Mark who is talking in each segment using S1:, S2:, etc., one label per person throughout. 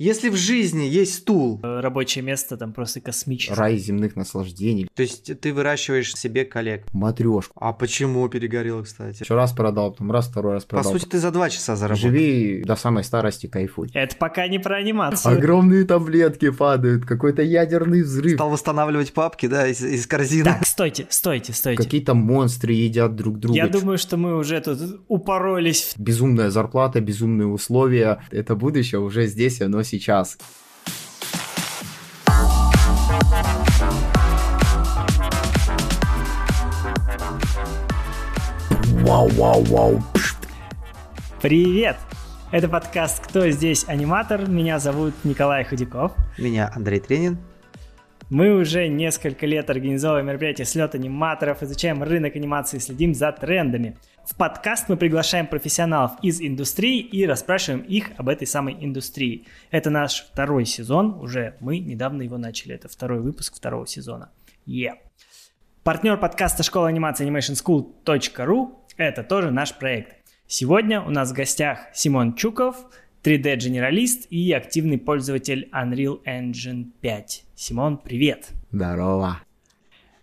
S1: Если в жизни есть стул,
S2: Э, Рабочее место там просто космическое.
S3: Рай земных наслаждений.
S1: то есть ты выращиваешь себе коллег.
S3: Матрешку.
S1: А почему перегорел, кстати?
S3: Еще раз продал, потом раз, второй раз
S1: По
S3: продал.
S1: сути, ты за два часа заработал.
S3: Живи до самой старости, кайфуй.
S2: Это пока не про анимацию.
S3: Огромные таблетки падают, какой-то ядерный взрыв.
S1: Стал восстанавливать папки, да, из, из корзины.
S2: Так, стойте, стойте, стойте.
S3: Какие-то монстры едят друг друга.
S2: Я думаю, что мы уже тут упоролись.
S3: Безумная зарплата, безумные условия. Это будущее уже здесь, оно сейчас. Вау-вау-вау.
S2: Привет! Это подкаст «Кто здесь аниматор?». Меня зовут Николай Худяков.
S1: Меня Андрей Тренин.
S2: Мы уже несколько лет организовываем мероприятия слет аниматоров, изучаем рынок анимации, следим за трендами. В подкаст мы приглашаем профессионалов из индустрии и расспрашиваем их об этой самой индустрии. Это наш второй сезон, уже мы недавно его начали, это второй выпуск второго сезона. Yeah. Партнер подкаста школа анимации animationschool.ru – это тоже наш проект. Сегодня у нас в гостях Симон Чуков, 3D-генералист и активный пользователь Unreal Engine 5. Симон, привет!
S3: Здорово.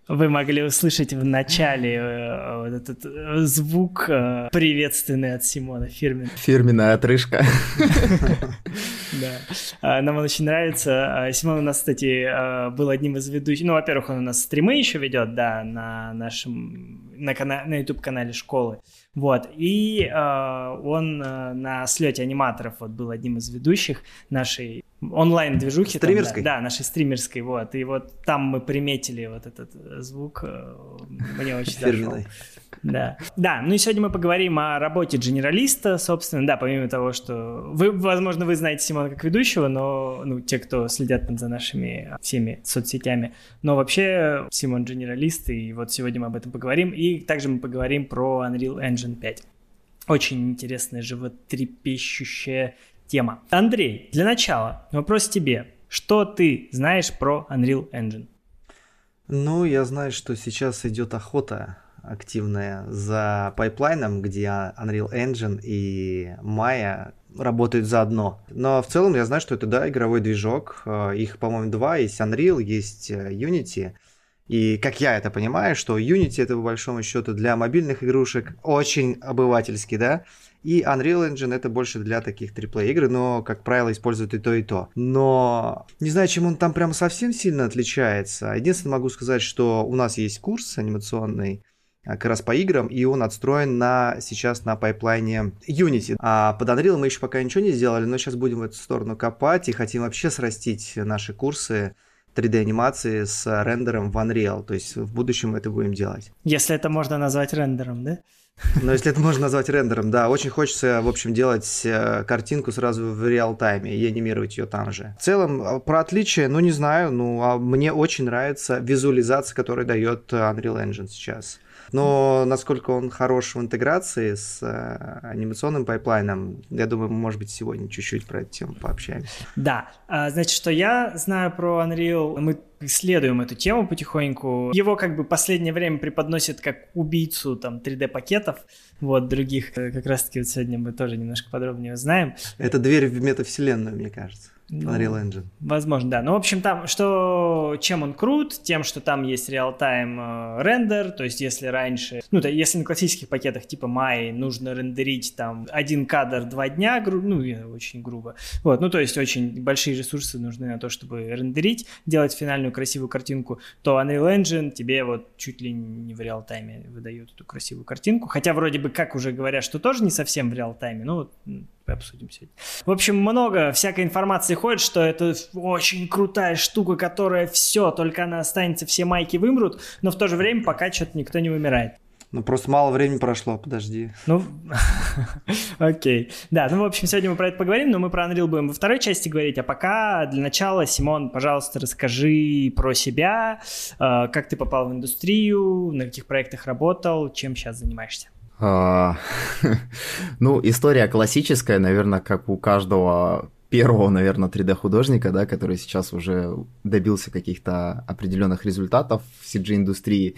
S2: Вы могли услышать в начале э, вот этот э, звук э, приветственный от Симона, фирменный.
S3: Фирменная отрыжка.
S2: Да. А, Нам он очень нравится. А, Симон у нас, кстати, был одним из ведущих. Ну, во-первых, он у нас стримы еще ведет, да, на нашем на, кана... на YouTube-канале школы. Вот. И э, он э, на слете аниматоров вот был одним из ведущих нашей онлайн-движухи. там,
S1: Стримерской?
S2: да, да, нашей стримерской. Вот. И вот там мы приметили вот этот э, звук. э, Мне очень зашел. Да. Да, ну и сегодня мы поговорим о работе генералиста, собственно, да, помимо того, что вы, возможно, вы знаете Симона как ведущего, но, ну, те, кто следят там за нашими всеми соцсетями, но вообще Симон generalist, и вот сегодня мы об этом поговорим, и также мы поговорим про Unreal Engine 5. Очень интересная, животрепещущая тема. Андрей, для начала вопрос тебе. Что ты знаешь про Unreal Engine?
S1: Ну, я знаю, что сейчас идет охота активная за пайплайном, где Unreal Engine и Maya работают заодно. Но в целом я знаю, что это, да, игровой движок. Э, Их, по-моему, два. Есть Unreal, есть э, Unity. И как я это понимаю, что Unity это по большому счету для мобильных игрушек очень обывательский, да, и Unreal Engine это больше для таких триплей игр, но, как правило, используют и то, и то. Но не знаю, чем он там прям совсем сильно отличается. Единственное могу сказать, что у нас есть курс анимационный, а, как раз по играм, и он отстроен на, сейчас на пайплайне Unity. А под Unreal мы еще пока ничего не сделали, но сейчас будем в эту сторону копать и хотим вообще срастить наши курсы 3D-анимации с рендером в Unreal. То есть в будущем это будем делать.
S2: Если это можно назвать рендером, да?
S1: Но если это можно назвать рендером, да, очень хочется, в общем, делать э, картинку сразу в реал-тайме и анимировать ее там же. В целом, э, про отличие, ну, не знаю, ну, а мне очень нравится визуализация, которую дает Unreal Engine сейчас. Но насколько он хорош в интеграции с э, анимационным пайплайном, я думаю, мы, может быть, сегодня чуть-чуть про эту тему пообщаемся.
S2: Да, А, значит, что я знаю про Unreal, мы исследуем эту тему потихоньку. Его как бы последнее время преподносят как убийцу там 3D-пакетов, вот, других. Э, Как раз-таки вот сегодня мы тоже немножко подробнее узнаем.
S1: Это дверь в метавселенную, мне кажется.
S2: Ну,
S1: Unreal Engine.
S2: Возможно, да. Ну, в общем, там, что, чем он крут, тем, что там есть реал-тайм э, рендер, то есть, если раньше, ну, то, если на классических пакетах типа Mai нужно рендерить там один кадр два дня, гру- ну, очень грубо, вот, ну, то есть, очень большие ресурсы нужны на то, чтобы рендерить, делать финальную красивую картинку, то Unreal Engine тебе вот чуть ли не в реал-тайме выдает эту красивую картинку, хотя вроде бы как уже говорят, что тоже не совсем в реал-тайме, ну, вот, обсудим сегодня. В общем, много всякой информации ходит, что это очень крутая штука, которая все, только она останется, все майки вымрут, но в то же время пока что-то никто не вымирает.
S1: Ну, просто мало времени прошло, подожди.
S2: Ну, окей. Да, ну, в общем, сегодня мы про это поговорим, но мы про Unreal будем во второй части говорить, а пока для начала, Симон, пожалуйста, расскажи про себя, э, как ты попал в индустрию, на каких проектах работал, чем сейчас занимаешься.
S3: А, Ну, история классическая, наверное, как у каждого первого, наверное, 3D-художника, да, который сейчас уже добился каких-то определенных результатов в CG-индустрии.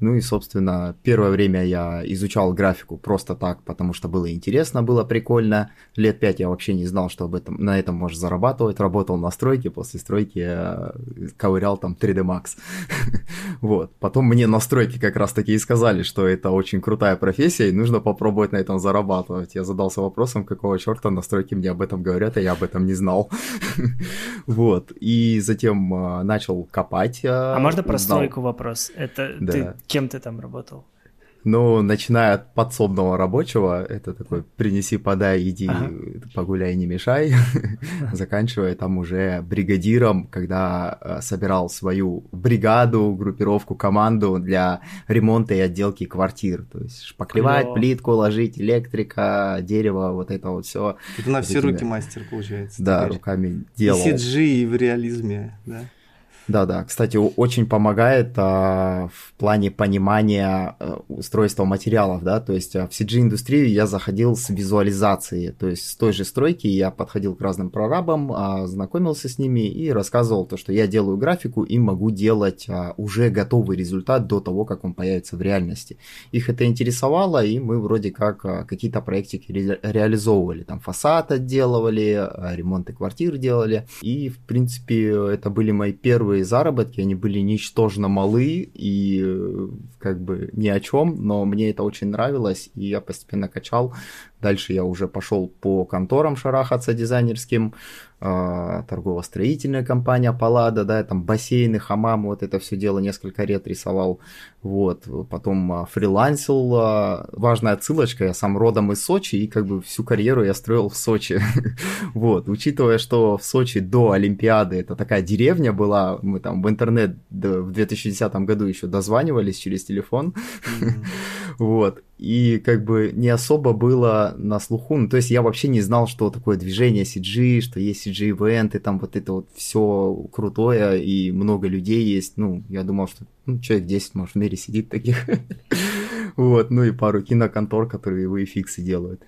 S3: Ну и, собственно, первое время я изучал графику просто так, потому что было интересно, было прикольно. Лет пять я вообще не знал, что об этом, на этом можно зарабатывать. Работал на стройке, после стройки я ковырял там 3D Max. Вот. Потом мне на стройке как раз таки и сказали, что это очень крутая профессия, и нужно попробовать на этом зарабатывать. Я задался вопросом, какого черта на стройке мне об этом говорят, а я об этом не знал. Вот. И затем а, начал копать.
S2: А, а можно про стройку вопрос? Это ты кем ты там работал?
S3: Ну, начиная от подсобного рабочего, это такой принеси, подай, иди, ага. погуляй, не мешай, заканчивая там уже бригадиром, когда э, собирал свою бригаду, группировку, команду для ремонта и отделки квартир. То есть шпаклевать, Клево. плитку ложить, электрика, дерево, вот это вот все.
S1: Это на все руки мастер, получается.
S3: Да, руками делал.
S1: И CG, и в реализме, да?
S3: Да, да. Кстати, очень помогает а, в плане понимания а, устройства материалов, да. То есть а, в CG-индустрию я заходил с визуализацией. То есть с той же стройки я подходил к разным прорабам, а, знакомился с ними и рассказывал то, что я делаю графику и могу делать а, уже готовый результат до того, как он появится в реальности. Их это интересовало, и мы вроде как а, какие-то проектики ре- реализовывали. Там фасад отделывали, а, ремонты квартир делали. И, в принципе, это были мои первые первые заработки, они были ничтожно малы и э, как бы ни о чем, но мне это очень нравилось, и я постепенно качал. Дальше я уже пошел по конторам шарахаться дизайнерским, торгово-строительная компания Паллада, да, там бассейны, хамамы, вот это все дело несколько лет рисовал, вот, потом э, фрилансил, э, важная отсылочка, я сам родом из Сочи, и как бы всю карьеру я строил в Сочи, вот, учитывая, что в Сочи до Олимпиады это такая деревня была, мы там в интернет в 2010 году еще дозванивались через телефон, вот, и как бы не особо было на слуху. Ну, то есть я вообще не знал, что такое движение CG, что есть CG-ивенты, там вот это вот все крутое, и много людей есть. Ну, я думал, что ну, человек 10, может, в мире сидит таких. Вот, ну и пару киноконтор, которые VFX делают.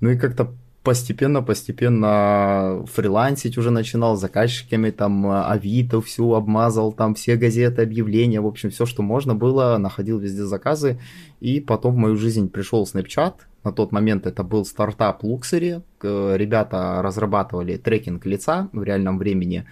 S3: Ну и как-то постепенно-постепенно фрилансить уже начинал, заказчиками там Авито всю обмазал, там все газеты, объявления, в общем, все, что можно было, находил везде заказы, и потом в мою жизнь пришел Snapchat, на тот момент это был стартап Luxury, ребята разрабатывали трекинг лица в реальном времени,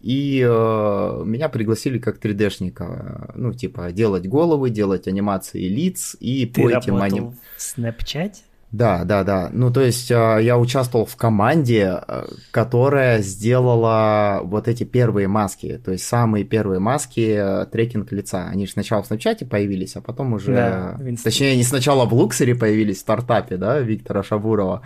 S3: и э, меня пригласили как 3D-шника, ну, типа, делать головы, делать анимации лиц и
S2: Ты по этим аним... в Snapchat?
S3: Да, да, да. Ну, то есть а, я участвовал в команде, а, которая сделала вот эти первые маски, то есть самые первые маски а, трекинг лица. Они же сначала в Snapchat появились, а потом уже... Да, Точнее, они сначала в Луксере появились, в стартапе, да, Виктора Шабурова.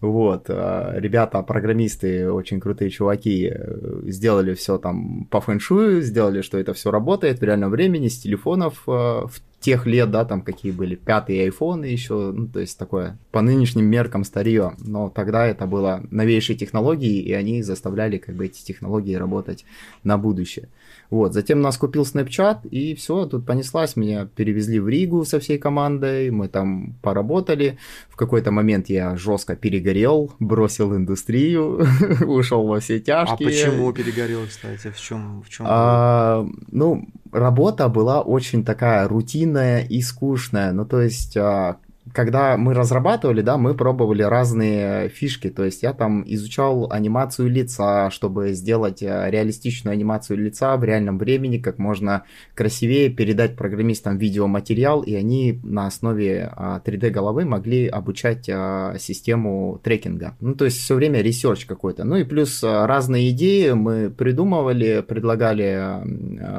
S3: Вот, ребята, программисты, очень крутые чуваки, э, сделали все там по фэншую, сделали, что это все работает в реальном времени с телефонов в тех лет, да, там какие были пятые айфоны еще, ну, то есть такое по нынешним меркам старье, но тогда это было новейшие технологии, и они заставляли как бы эти технологии работать на будущее. Вот, затем нас купил Snapchat, и все, тут понеслась, меня перевезли в Ригу со всей командой, мы там поработали. В какой-то момент я жестко перегорел, бросил индустрию, ушел во все тяжкие.
S1: А почему перегорел, кстати? В чем? В чем
S3: а, ну, работа была очень такая рутинная и скучная. Ну, то есть, а, когда мы разрабатывали, да, мы пробовали разные фишки. То есть я там изучал анимацию лица, чтобы сделать э, реалистичную анимацию лица в реальном времени, как можно красивее передать программистам видеоматериал, и они на основе 3D а, головы могли обучать а, систему трекинга. Ну, то есть все время research какой-то. Ну и плюс а, разные идеи мы придумывали, предлагали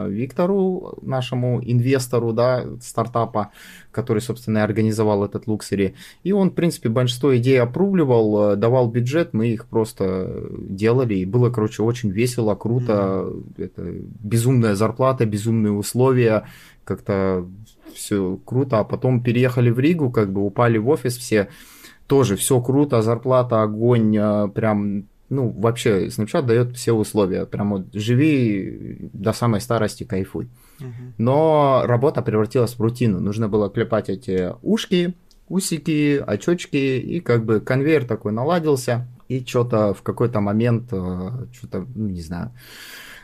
S3: Виктору, нашему инвестору, да, стартапа, который, собственно, и организовал этот luxury. И он, в принципе, большинство идей опрувливал, э, давал бюджет, мы их просто делали. И было, короче, очень весело, круто. Mm-hmm. Это безумная зарплата, безумные условия. Как-то все круто. А потом переехали в Ригу, как бы упали в офис все. Тоже все круто, зарплата, огонь, э, прям ну, вообще, Snapchat дает все условия. Прям вот живи до самой старости, кайфуй. Но работа превратилась в рутину. Нужно было клепать эти ушки, усики, очечки, и как бы конвейер такой наладился. И что-то в какой-то момент, э, что-то, ну, не знаю,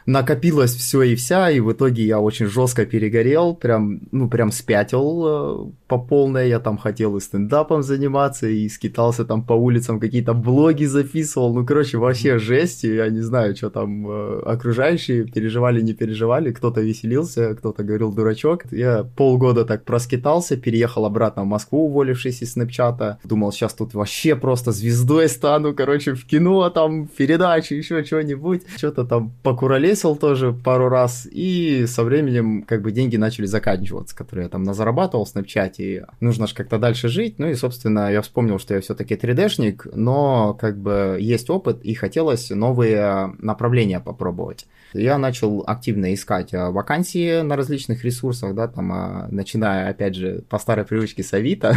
S3: накопилось все и вся, и в итоге я очень жестко перегорел, прям, ну, прям спятил э, по полной, я там хотел и стендапом заниматься, и скитался там по улицам, какие-то блоги записывал, ну, короче, вообще жесть, и я не знаю, что там э, окружающие переживали, не переживали, кто-то веселился, кто-то говорил дурачок. Я полгода так проскитался, переехал обратно в Москву, уволившись из Снэпчата, думал, сейчас тут вообще просто звездой стану, короче, в кино, там, передачи, еще что-нибудь, что-то там покуролесил, повесил тоже пару раз, и со временем как бы деньги начали заканчиваться, которые я там назарабатывал в Снапчате. Нужно же как-то дальше жить. Ну и, собственно, я вспомнил, что я все-таки 3D-шник, но как бы есть опыт, и хотелось новые направления попробовать. Я начал активно искать а, вакансии на различных ресурсах, да, там, а, начиная, опять же, по старой привычке с Авито,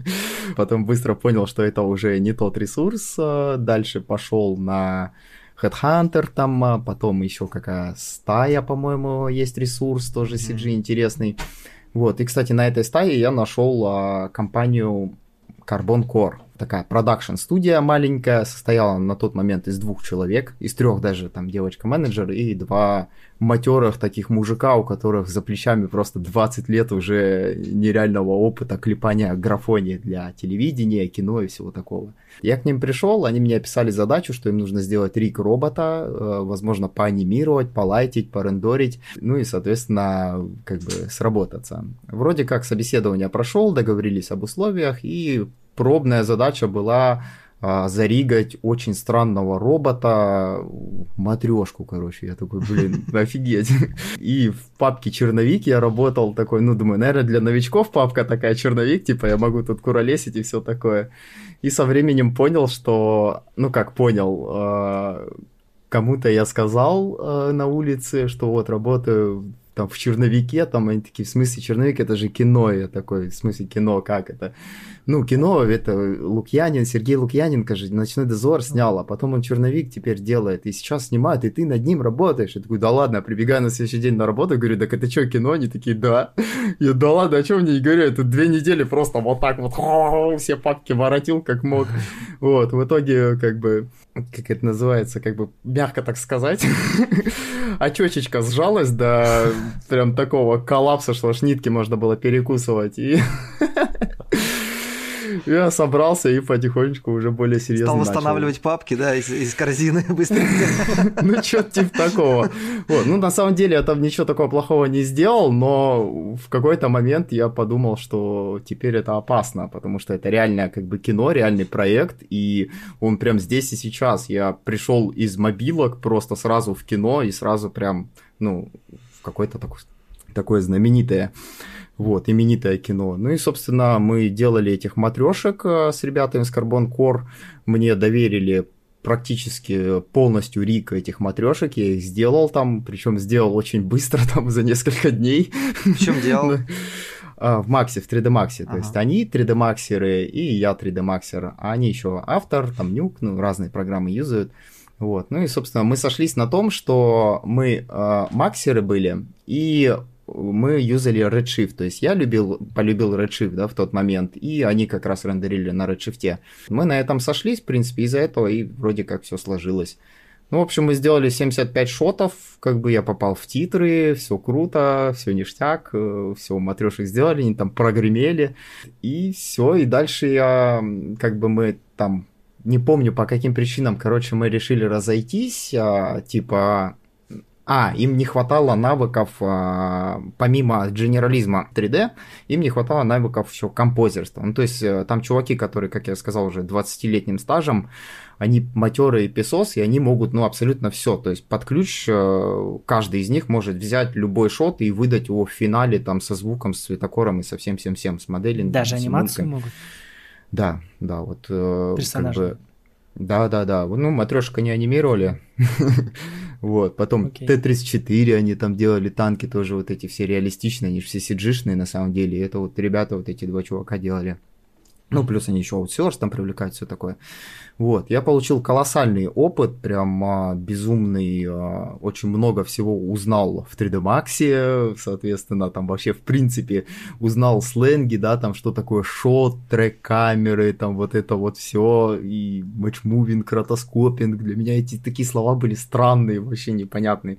S3: потом быстро понял, что это уже не тот ресурс, а, дальше пошел на Headhunter там, а потом еще какая стая, по-моему, есть ресурс, тоже CG mm-hmm. интересный. Вот, и, кстати, на этой стае я нашел а, компанию Carbon Core такая продакшн-студия маленькая, состояла на тот момент из двух человек, из трех даже, там девочка-менеджер и два матерых таких мужика, у которых за плечами просто 20 лет уже нереального опыта клепания графонии для телевидения, кино и всего такого. Я к ним пришел, они мне описали задачу, что им нужно сделать рик робота, э, возможно, поанимировать, полайтить, порендорить, ну и, соответственно, как бы сработаться. Вроде как собеседование прошел, договорились об условиях и пробная задача была а, заригать очень странного робота, матрешку, короче. Я такой, блин, офигеть. И в папке черновик я работал такой, ну, думаю, наверное, для новичков папка такая черновик, типа я могу тут куролесить и все такое. И со временем понял, что, ну, как понял, а, кому-то я сказал а, на улице, что вот работаю там в черновике, там они такие, в смысле черновик, это же кино, я такой, в смысле кино, как это? Ну, кино, это Лукьянин, Сергей Лукьяненко же «Ночной дозор» снял, а потом он черновик теперь делает, и сейчас снимает, и ты над ним работаешь. Я такой, да ладно, прибегаю на следующий день на работу, говорю, так это что, кино? Они такие, да. Я, да ладно, о чем мне и говорю, это две недели просто вот так вот все папки воротил как мог. Вот, в итоге, как бы, как это называется, как бы, мягко так сказать, очечечка сжалась до прям такого коллапса, что аж нитки можно было перекусывать, и я собрался и потихонечку уже более серьезно
S1: Стал восстанавливать начал. папки, да, из, из корзины быстренько.
S3: Ну, что-то типа такого. Вот. Ну, на самом деле, я там ничего такого плохого не сделал, но в какой-то момент я подумал, что теперь это опасно, потому что это реальное как бы кино, реальный проект, и он прям здесь и сейчас. Я пришел из мобилок просто сразу в кино и сразу прям, ну, в какое-то такое, такое знаменитое вот, именитое кино. Ну и, собственно, мы делали этих матрешек э, с ребятами с Carbon Core. Мне доверили практически полностью рик этих матрешек. Я их сделал там, причем сделал очень быстро, там за несколько дней.
S1: В чем делал?
S3: А, в Максе, в 3D Max. Ага. То есть они 3D Максеры и я 3D Максер. А они еще автор, там нюк, ну, разные программы юзают. Вот. Ну и, собственно, мы сошлись на том, что мы э, максеры были, и мы юзали Redshift, то есть я любил, полюбил Redshift, да, в тот момент, и они как раз рендерили на Redshift. Мы на этом сошлись, в принципе, из-за этого и вроде как все сложилось. Ну, в общем, мы сделали 75 шотов, как бы я попал в титры, все круто, все ништяк, э, все матрешек сделали, они там прогремели, и все, и дальше я, как бы мы там, не помню по каким причинам, короче, мы решили разойтись, а, типа, а, им не хватало навыков, а, помимо генерализма 3D, им не хватало навыков еще композерства. Ну, то есть э, там чуваки, которые, как я сказал, уже 20-летним стажем, они матерые песос, и они могут, ну, абсолютно все. То есть под ключ э, каждый из них может взять любой шот и выдать его в финале там со звуком, с цветокором и со всем-всем-всем, с моделью.
S2: Даже анимацию могут?
S3: Да, да, вот. Э,
S2: Персонажи. Как бы,
S3: да, да, да. Ну, матрешка не анимировали. Вот, потом okay. Т-34 они там делали, танки тоже вот эти все реалистичные, они же все cg на самом деле. Это вот ребята, вот эти два чувака делали. Ну, плюс они еще аутсорс там привлекают, все такое. Вот, я получил колоссальный опыт, прям а, безумный, а, очень много всего узнал в 3D Max, соответственно, там вообще в принципе узнал сленги, да, там что такое шот, трек камеры, там вот это вот все, и матчмувинг, ротоскопинг, для меня эти такие слова были странные, вообще непонятные,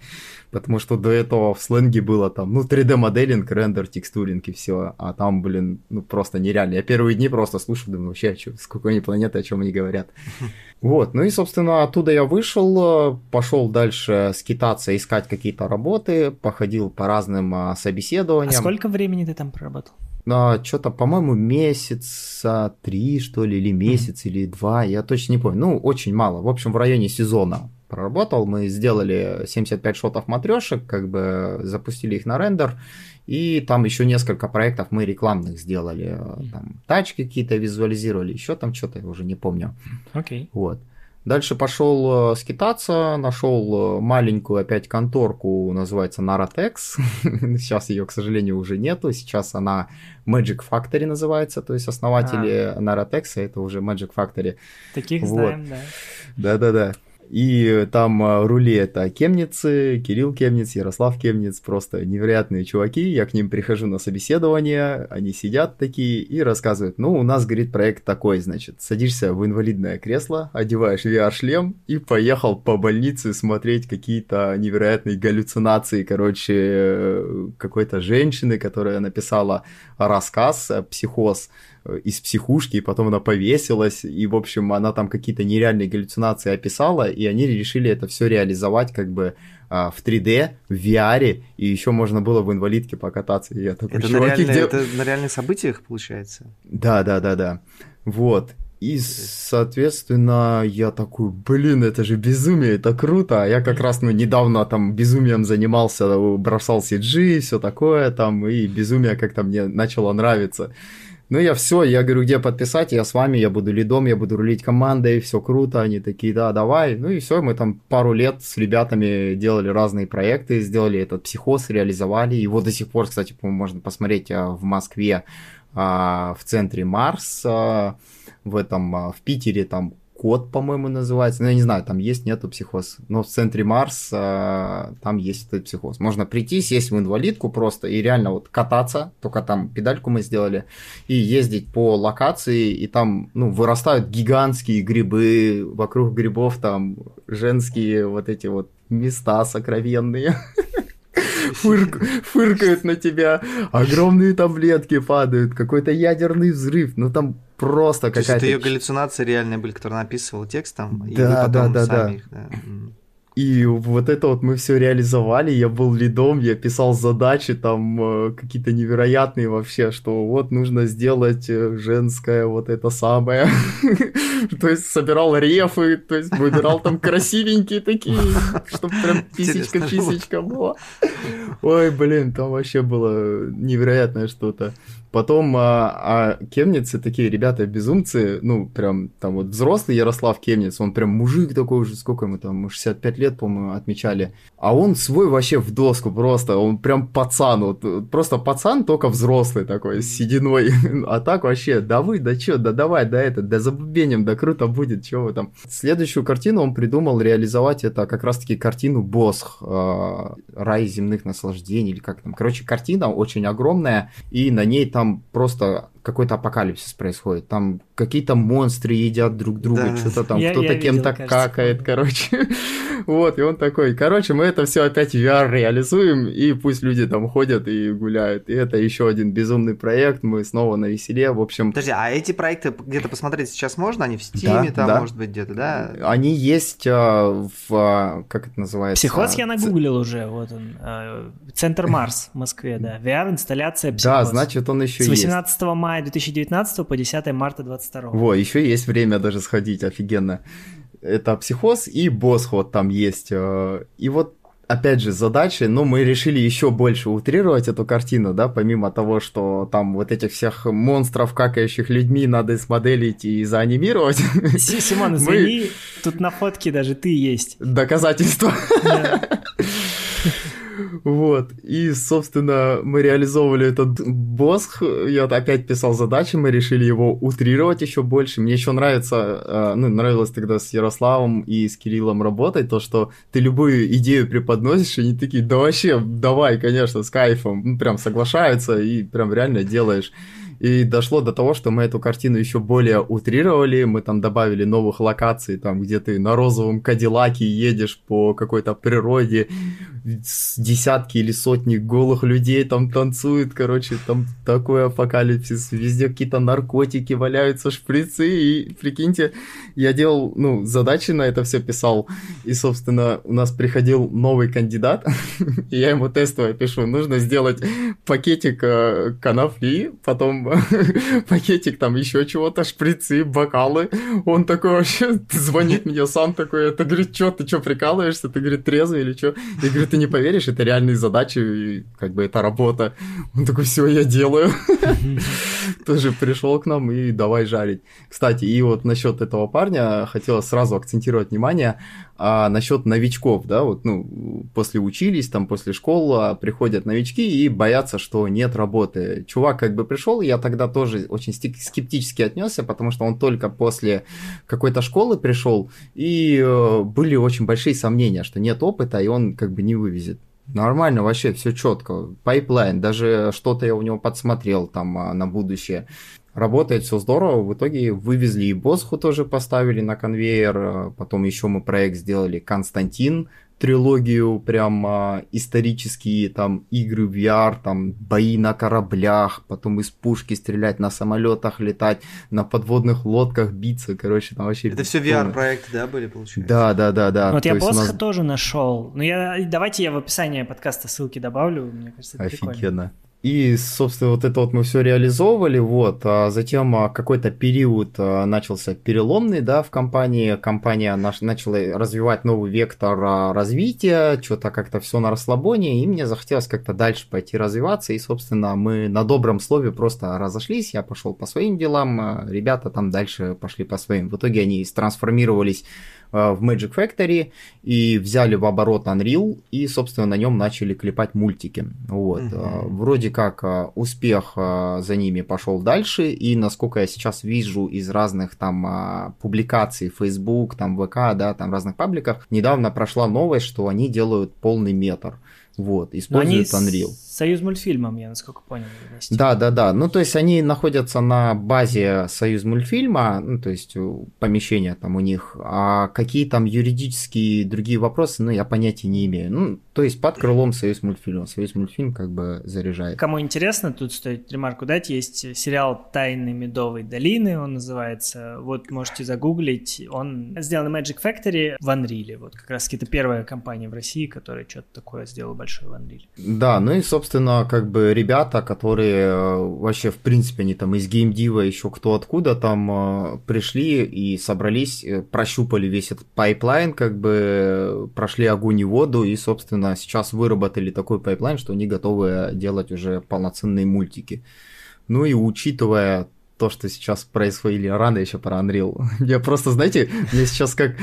S3: потому что до этого в сленге было там, ну, 3D моделинг, рендер, текстуринг и все, а там, блин, ну, просто нереально. Я первые дни просто слушал, думаю, вообще, что, с какой они планеты, о чем они говорят. Вот, ну и, собственно, оттуда я вышел, пошел дальше скитаться, искать какие-то работы, походил по разным а, собеседованиям. А
S2: сколько времени ты там проработал?
S3: А, что-то, по-моему, месяца три, что ли, или месяц, mm-hmm. или два, я точно не помню. Ну, очень мало. В общем, в районе сезона проработал. Мы сделали 75 шотов матрешек, как бы запустили их на рендер. И там еще несколько проектов мы рекламных сделали. Там тачки какие-то визуализировали, еще там что-то, я уже не помню.
S2: Окей. Okay.
S3: Вот. Дальше пошел э, скитаться, нашел э, маленькую опять конторку, называется Naratex. Сейчас ее, к сожалению, уже нету. Сейчас она Magic Factory называется, то есть основатели а. Naratex, это уже Magic Factory.
S2: Таких вот. знаем, да.
S3: Да-да-да. И там а, рули это Кемницы, Кирилл Кемниц, Ярослав Кемниц, просто невероятные чуваки. Я к ним прихожу на собеседование, они сидят такие и рассказывают, ну, у нас, говорит, проект такой, значит, садишься в инвалидное кресло, одеваешь VR-шлем и поехал по больнице смотреть какие-то невероятные галлюцинации, короче, какой-то женщины, которая написала рассказ «Психоз», из психушки, и потом она повесилась, и, в общем, она там какие-то нереальные галлюцинации описала, и они решили это все реализовать как бы а, в 3D, в VR, и еще можно было в инвалидке покататься. И я такой,
S1: это, на реальные, где... это на реальных событиях, получается?
S3: Да, да, да, да. Вот. И, соответственно, я такой, блин, это же безумие, это круто. А я как раз, ну, недавно там безумием занимался, бросал CG, все такое там, и безумие как-то мне начало нравиться. Ну, я все, я говорю, где подписать, я с вами, я буду лидом, я буду рулить командой, все круто, они такие, да, давай. Ну и все, мы там пару лет с ребятами делали разные проекты, сделали этот психоз, реализовали. Его до сих пор, кстати, можно посмотреть а, в Москве, а, в центре Марс, а, в этом, в Питере там код, по-моему, называется. Ну, я не знаю, там есть, нету психоз. Но в центре Марс э, там есть этот психоз. Можно прийти, сесть в инвалидку просто и реально вот кататься, только там педальку мы сделали, и ездить по локации, и там, ну, вырастают гигантские грибы, вокруг грибов там женские вот эти вот места сокровенные. Фырк, фыркают на тебя, огромные таблетки падают, какой-то ядерный взрыв, ну там просто какая-то...
S1: это ее галлюцинации реальные были, которые написывал текстом,
S3: да, и вы потом да, да, сами да. их... Да. И вот это вот мы все реализовали, я был лидом, я писал задачи там э, какие-то невероятные вообще, что вот нужно сделать э, женское вот это самое. То есть собирал рефы, то есть выбирал там красивенькие такие, чтобы прям писечка-писечка была. Ой, блин, там вообще было невероятное что-то. Потом а, а кемницы такие ребята безумцы, ну, прям там вот взрослый Ярослав Кемниц, он прям мужик такой уже, сколько ему там, 65 лет, по-моему, отмечали. А он свой вообще в доску просто, он прям пацан, вот, просто пацан, только взрослый такой, с сединой. А так вообще, да вы, да чё, да давай, да это, да забубеним, да круто будет, чё вы там. Следующую картину он придумал реализовать, это как раз-таки картину Босх, э, Рай земных наслаждений, или как там. Короче, картина очень огромная, и на ней там там просто какой-то апокалипсис происходит. Там какие-то монстры едят друг друга, да. что-то там, кто-то кем-то какает, короче. вот, и он такой, короче, мы это все опять в VR реализуем, и пусть люди там ходят и гуляют. И это еще один безумный проект, мы снова на веселе, в общем...
S1: Подожди, а эти проекты где-то посмотреть сейчас можно? Они в Стиме да, там, да. может быть, где-то, да?
S3: Они есть а, в... А, как это называется?
S2: Психоз я нагуглил уже, вот он. А, Центр Марс в Москве, да. VR-инсталляция
S3: Психоз. Да, значит, он еще
S2: есть. С 18 мая 2019 по 10 марта 2022.
S3: Во, еще есть время даже сходить, офигенно. Это психоз и босс вот там есть. Э, и вот опять же, задачи, но мы решили еще больше утрировать эту картину, да, помимо того, что там вот этих всех монстров, какающих людьми надо смоделить и заанимировать.
S2: Симон, извини, тут на фотке даже ты есть.
S3: Доказательство. Вот. И, собственно, мы реализовывали этот босх. Я опять писал задачи, мы решили его утрировать еще больше. Мне еще нравится, э, ну, нравилось тогда с Ярославом и с Кириллом работать, то, что ты любую идею преподносишь, и они такие, да вообще, давай, конечно, с кайфом. Ну, прям соглашаются и прям реально делаешь. И дошло до того, что мы эту картину еще более утрировали, мы там добавили новых локаций, там, где ты на розовом Кадиллаке едешь по какой-то природе, десятки или сотни голых людей там танцуют, короче, там такой апокалипсис, везде какие-то наркотики валяются, шприцы, и прикиньте, я делал, ну, задачи на это все писал, и, собственно, у нас приходил новый кандидат, и я ему тестовое пишу, нужно сделать пакетик э, конопли, пакетик там еще чего-то, шприцы, бокалы. Он такой вообще звонит мне сам такой, это говорит, что ты что прикалываешься? Ты говорит, трезвый или что? Я говорю, ты не поверишь, это реальные задачи, и, как бы это работа. Он такой, все, я делаю. Тоже пришел к нам и давай жарить. Кстати, и вот насчет этого парня хотела сразу акцентировать внимание а насчет новичков, да, вот, ну, после учились, там, после школы приходят новички и боятся, что нет работы. Чувак как бы пришел, я тогда тоже очень скептически отнесся, потому что он только после какой-то школы пришел, и э, были очень большие сомнения, что нет опыта, и он как бы не вывезет. Нормально, вообще все четко. Пайплайн, даже что-то я у него подсмотрел там а, на будущее. Работает все здорово. В итоге вывезли и Босху тоже поставили на конвейер. А, потом еще мы проект сделали Константин, трилогию, прям а, исторические там игры в VR, там бои на кораблях, потом из пушки стрелять, на самолетах летать, на подводных лодках биться, короче, там вообще...
S1: Это все VR-проекты, да, были, получается?
S3: Да, да, да, да.
S2: Вот То я Босха нас... тоже нашел. Ну, я... давайте я в описании подкаста ссылки добавлю, мне кажется, это
S3: Офигенно.
S2: прикольно.
S3: И, собственно, вот это вот мы все реализовывали, вот, а затем а, какой-то период а, начался переломный, да, в компании, компания наш, начала развивать новый вектор а, развития, что-то как-то все на расслабоне, и мне захотелось как-то дальше пойти развиваться, и, собственно, мы на добром слове просто разошлись, я пошел по своим делам, ребята там дальше пошли по своим. В итоге они трансформировались в Magic Factory и взяли в оборот Unreal и, собственно, на нем начали клепать мультики. Вот. Угу. Вроде как э, успех за ними пошел дальше, и насколько я сейчас вижу из разных там публикаций Facebook, там ВК, да, там разных пабликах, недавно прошла новость, что они делают полный метр. Вот, используют Unreal.
S2: Союз мультфильмом, я насколько понял.
S3: Вместе. Да, да, да. Ну, то есть они находятся на базе Союз мультфильма, ну, то есть помещения там у них, а какие там юридические другие вопросы, ну, я понятия не имею. Ну, то есть под крылом Союзмультфильма. Союзмультфильм как бы заряжает.
S2: Кому интересно, тут стоит ремарку дать, есть сериал «Тайны Медовой долины», он называется. Вот можете загуглить. Он сделан на Magic Factory в Unreal. Вот как раз это первая компания в России, которая что-то такое сделала большое в Unreal.
S3: Да, ну и, собственно, как бы ребята, которые э, вообще, в принципе, они там из геймдева еще кто откуда там э, пришли и собрались, э, прощупали весь этот пайплайн, как бы прошли огонь и воду, и, собственно, сейчас выработали такой пайплайн, что они готовы делать уже полноценные мультики. Ну и учитывая то, что сейчас происходило, рано еще про Unreal. Я просто, знаете, я сейчас как...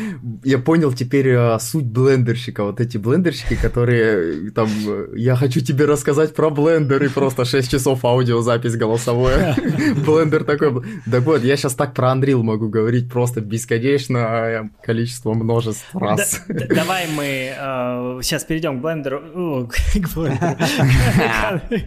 S3: Я понял теперь а, суть блендерщика. Вот эти блендерщики, которые там... Я хочу тебе рассказать про блендер, и просто 6 часов аудиозапись голосовое. Блендер такой... Так вот, я сейчас так про Unreal могу говорить просто бесконечное количество множеств раз.
S2: Давай мы э, сейчас перейдем к блендеру. К блендеру.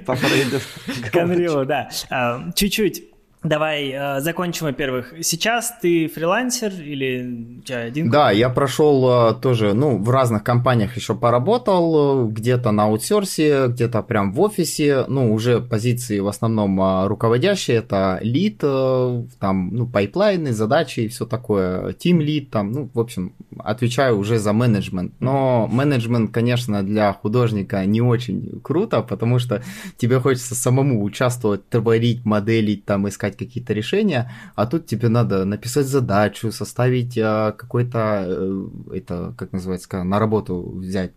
S2: К Unreal, да. А, чуть-чуть Давай э, закончим, во-первых. Сейчас ты фрилансер или у тебя один?
S3: Да, я прошел э, тоже, ну, в разных компаниях еще поработал, э, где-то на аутсорсе, где-то прям в офисе, ну, уже позиции в основном э, руководящие, это lead, э, там, ну, пайплайны, задачи и все такое, team lead, там, ну, в общем, отвечаю уже за менеджмент. Но менеджмент, конечно, для художника не очень круто, потому что тебе хочется самому участвовать, творить, моделить, там, искать искать какие-то решения, а тут тебе надо написать задачу, составить а, какой-то, э, это, как называется, на работу взять.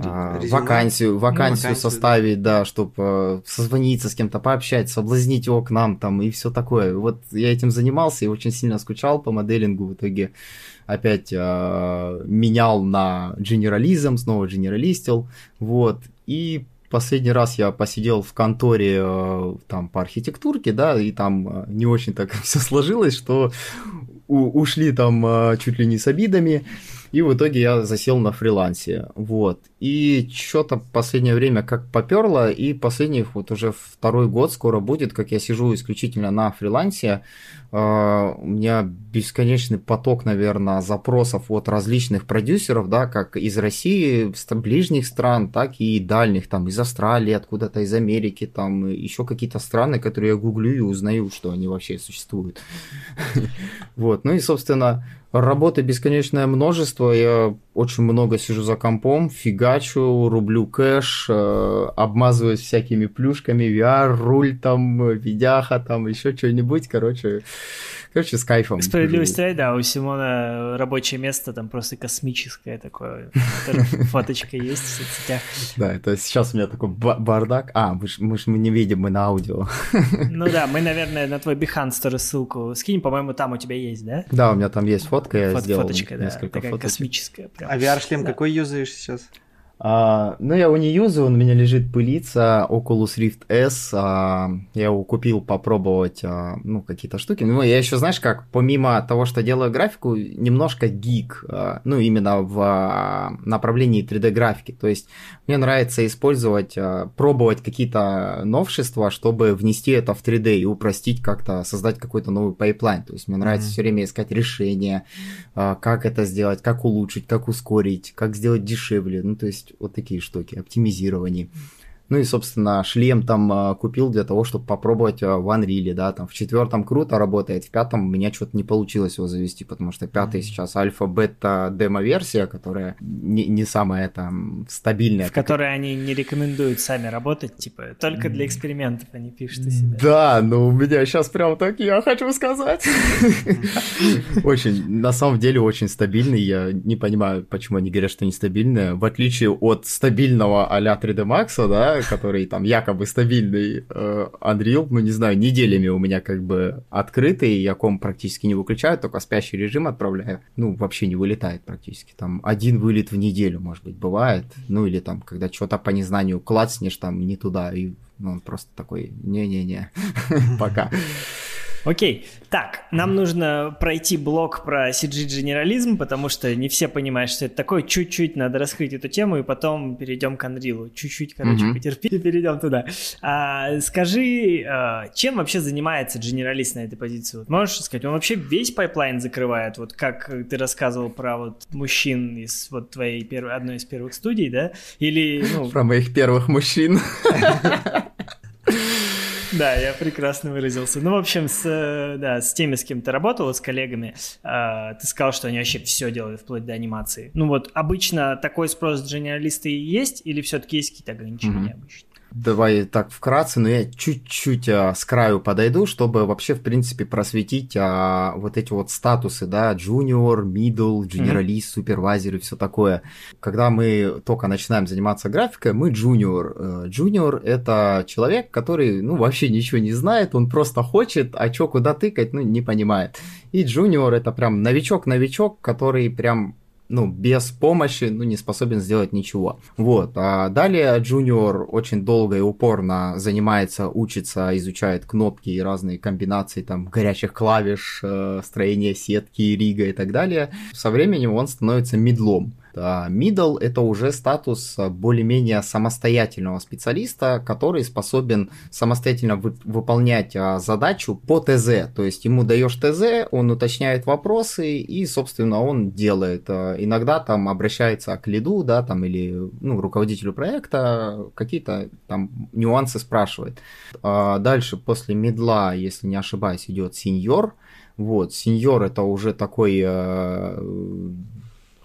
S3: А, вакансию, вакансию, ну, составить, да, да чтобы э, созвониться с кем-то, пообщать, соблазнить его к нам там и все такое. Вот я этим занимался и очень сильно скучал по моделингу в итоге опять э, менял на генерализм, снова генералистил, вот, и последний раз я посидел в конторе э, там по архитектурке, да, и там э, не очень так все сложилось, что ушли там э, чуть ли не с обидами, и в итоге я засел на фрилансе. Вот. И что-то последнее время как поперло, и последних вот уже второй год скоро будет, как я сижу исключительно на фрилансе. Uh, у меня бесконечный поток, наверное, запросов от различных продюсеров, да, как из России, ближних стран, так и дальних, там, из Австралии, откуда-то из Америки, там, еще какие-то страны, которые я гуглю и узнаю, что они вообще существуют. Вот, ну и, собственно, Работы бесконечное множество. Я очень много сижу за компом, фигачу, рублю кэш, э, обмазываюсь всякими плюшками, VR, руль там, видяха там, еще что-нибудь, короче, короче, с кайфом.
S2: Справедливости ради, да, у Симона рабочее место там просто космическое такое, фоточка есть в соцсетях.
S3: Да, это сейчас у меня такой бардак. А, мы ж, мы ж мы не видим, мы на аудио.
S2: Ну да, мы, наверное, на твой Behance тоже ссылку скинем, по-моему, там у тебя есть, да?
S3: Да, у меня там есть фотка, я сделал
S2: Фоточка, да, такая
S1: А VR-шлем какой юзаешь сейчас?
S3: А, ну, я его не юзаю, он у меня лежит пылиться, Oculus Rift S, а, я его купил попробовать, а, ну, какие-то штуки. Ну, я еще, знаешь, как, помимо того, что делаю графику, немножко гик, а, ну, именно в а, направлении 3D-графики. То есть, мне нравится использовать, а, пробовать какие-то новшества, чтобы внести это в 3D и упростить как-то, создать какой-то новый пайплайн. То есть, мне нравится mm-hmm. все время искать решения, а, как это сделать, как улучшить, как ускорить, как сделать дешевле. Ну, то есть, вот такие штуки, оптимизирование. Ну и, собственно, шлем там а, купил для того, чтобы попробовать а, в Unreal, да, там в четвертом круто работает, в пятом у меня что-то не получилось его завести, потому что пятый сейчас альфа-бета демо-версия, которая не, не самая там стабильная.
S2: В которой они не рекомендуют сами работать, типа, только для экспериментов они пишут о себе.
S3: Да, но у меня сейчас прям так, я хочу сказать. Очень, на самом деле, очень стабильный, я не понимаю, почему они говорят, что нестабильная, в отличие от стабильного а-ля 3D Max, да, который там якобы стабильный э, Unreal, ну не знаю, неделями у меня как бы открытый, я ком практически не выключаю, только спящий режим отправляю, ну вообще не вылетает практически, там один вылет в неделю, может быть, бывает, ну или там, когда что-то по незнанию клацнешь там не туда, и ну, он просто такой, не-не-не, пока.
S2: Окей, так, нам нужно пройти блок про CG-генерализм, потому что не все понимают, что это такое. Чуть-чуть надо раскрыть эту тему, и потом перейдем к Unreal. Чуть-чуть, короче, mm-hmm. потерпи, и перейдем туда. А, скажи, а, чем вообще занимается генералист на этой позиции? Вот можешь сказать, он вообще весь пайплайн закрывает, вот как ты рассказывал про вот мужчин из вот твоей первой, одной из первых студий, да? Или,
S3: ну... Про моих первых мужчин.
S2: Да, я прекрасно выразился. Ну, в общем, с, э, да, с теми, с кем ты работал, с коллегами, э, ты сказал, что они вообще все делают, вплоть до анимации. Ну вот, обычно такой спрос дженералисты есть, или все-таки есть какие-то ограничения mm-hmm. обычно?
S3: Давай так вкратце, но я чуть-чуть а, с краю подойду, чтобы вообще, в принципе, просветить а, вот эти вот статусы, да, junior, middle, generalist, супервайзер и все такое. Когда мы только начинаем заниматься графикой, мы junior. Junior – это человек, который, ну, вообще ничего не знает, он просто хочет, а что, куда тыкать, ну, не понимает. И junior – это прям новичок-новичок, который прям ну, без помощи, ну, не способен сделать ничего. Вот. А далее Junior очень долго и упорно занимается, учится, изучает кнопки и разные комбинации там горячих клавиш, э, строение сетки, рига и так далее. Со временем он становится медлом. А middle — это уже статус более-менее самостоятельного специалиста, который способен самостоятельно вы- выполнять а, задачу по ТЗ. То есть ему даешь ТЗ, он уточняет вопросы и, собственно, он делает. А, иногда там обращается к лиду, да, там или ну, руководителю проекта, какие-то там нюансы спрашивает. Дальше, после медла, если не ошибаюсь, идет сеньор. Вот, сеньор это уже такой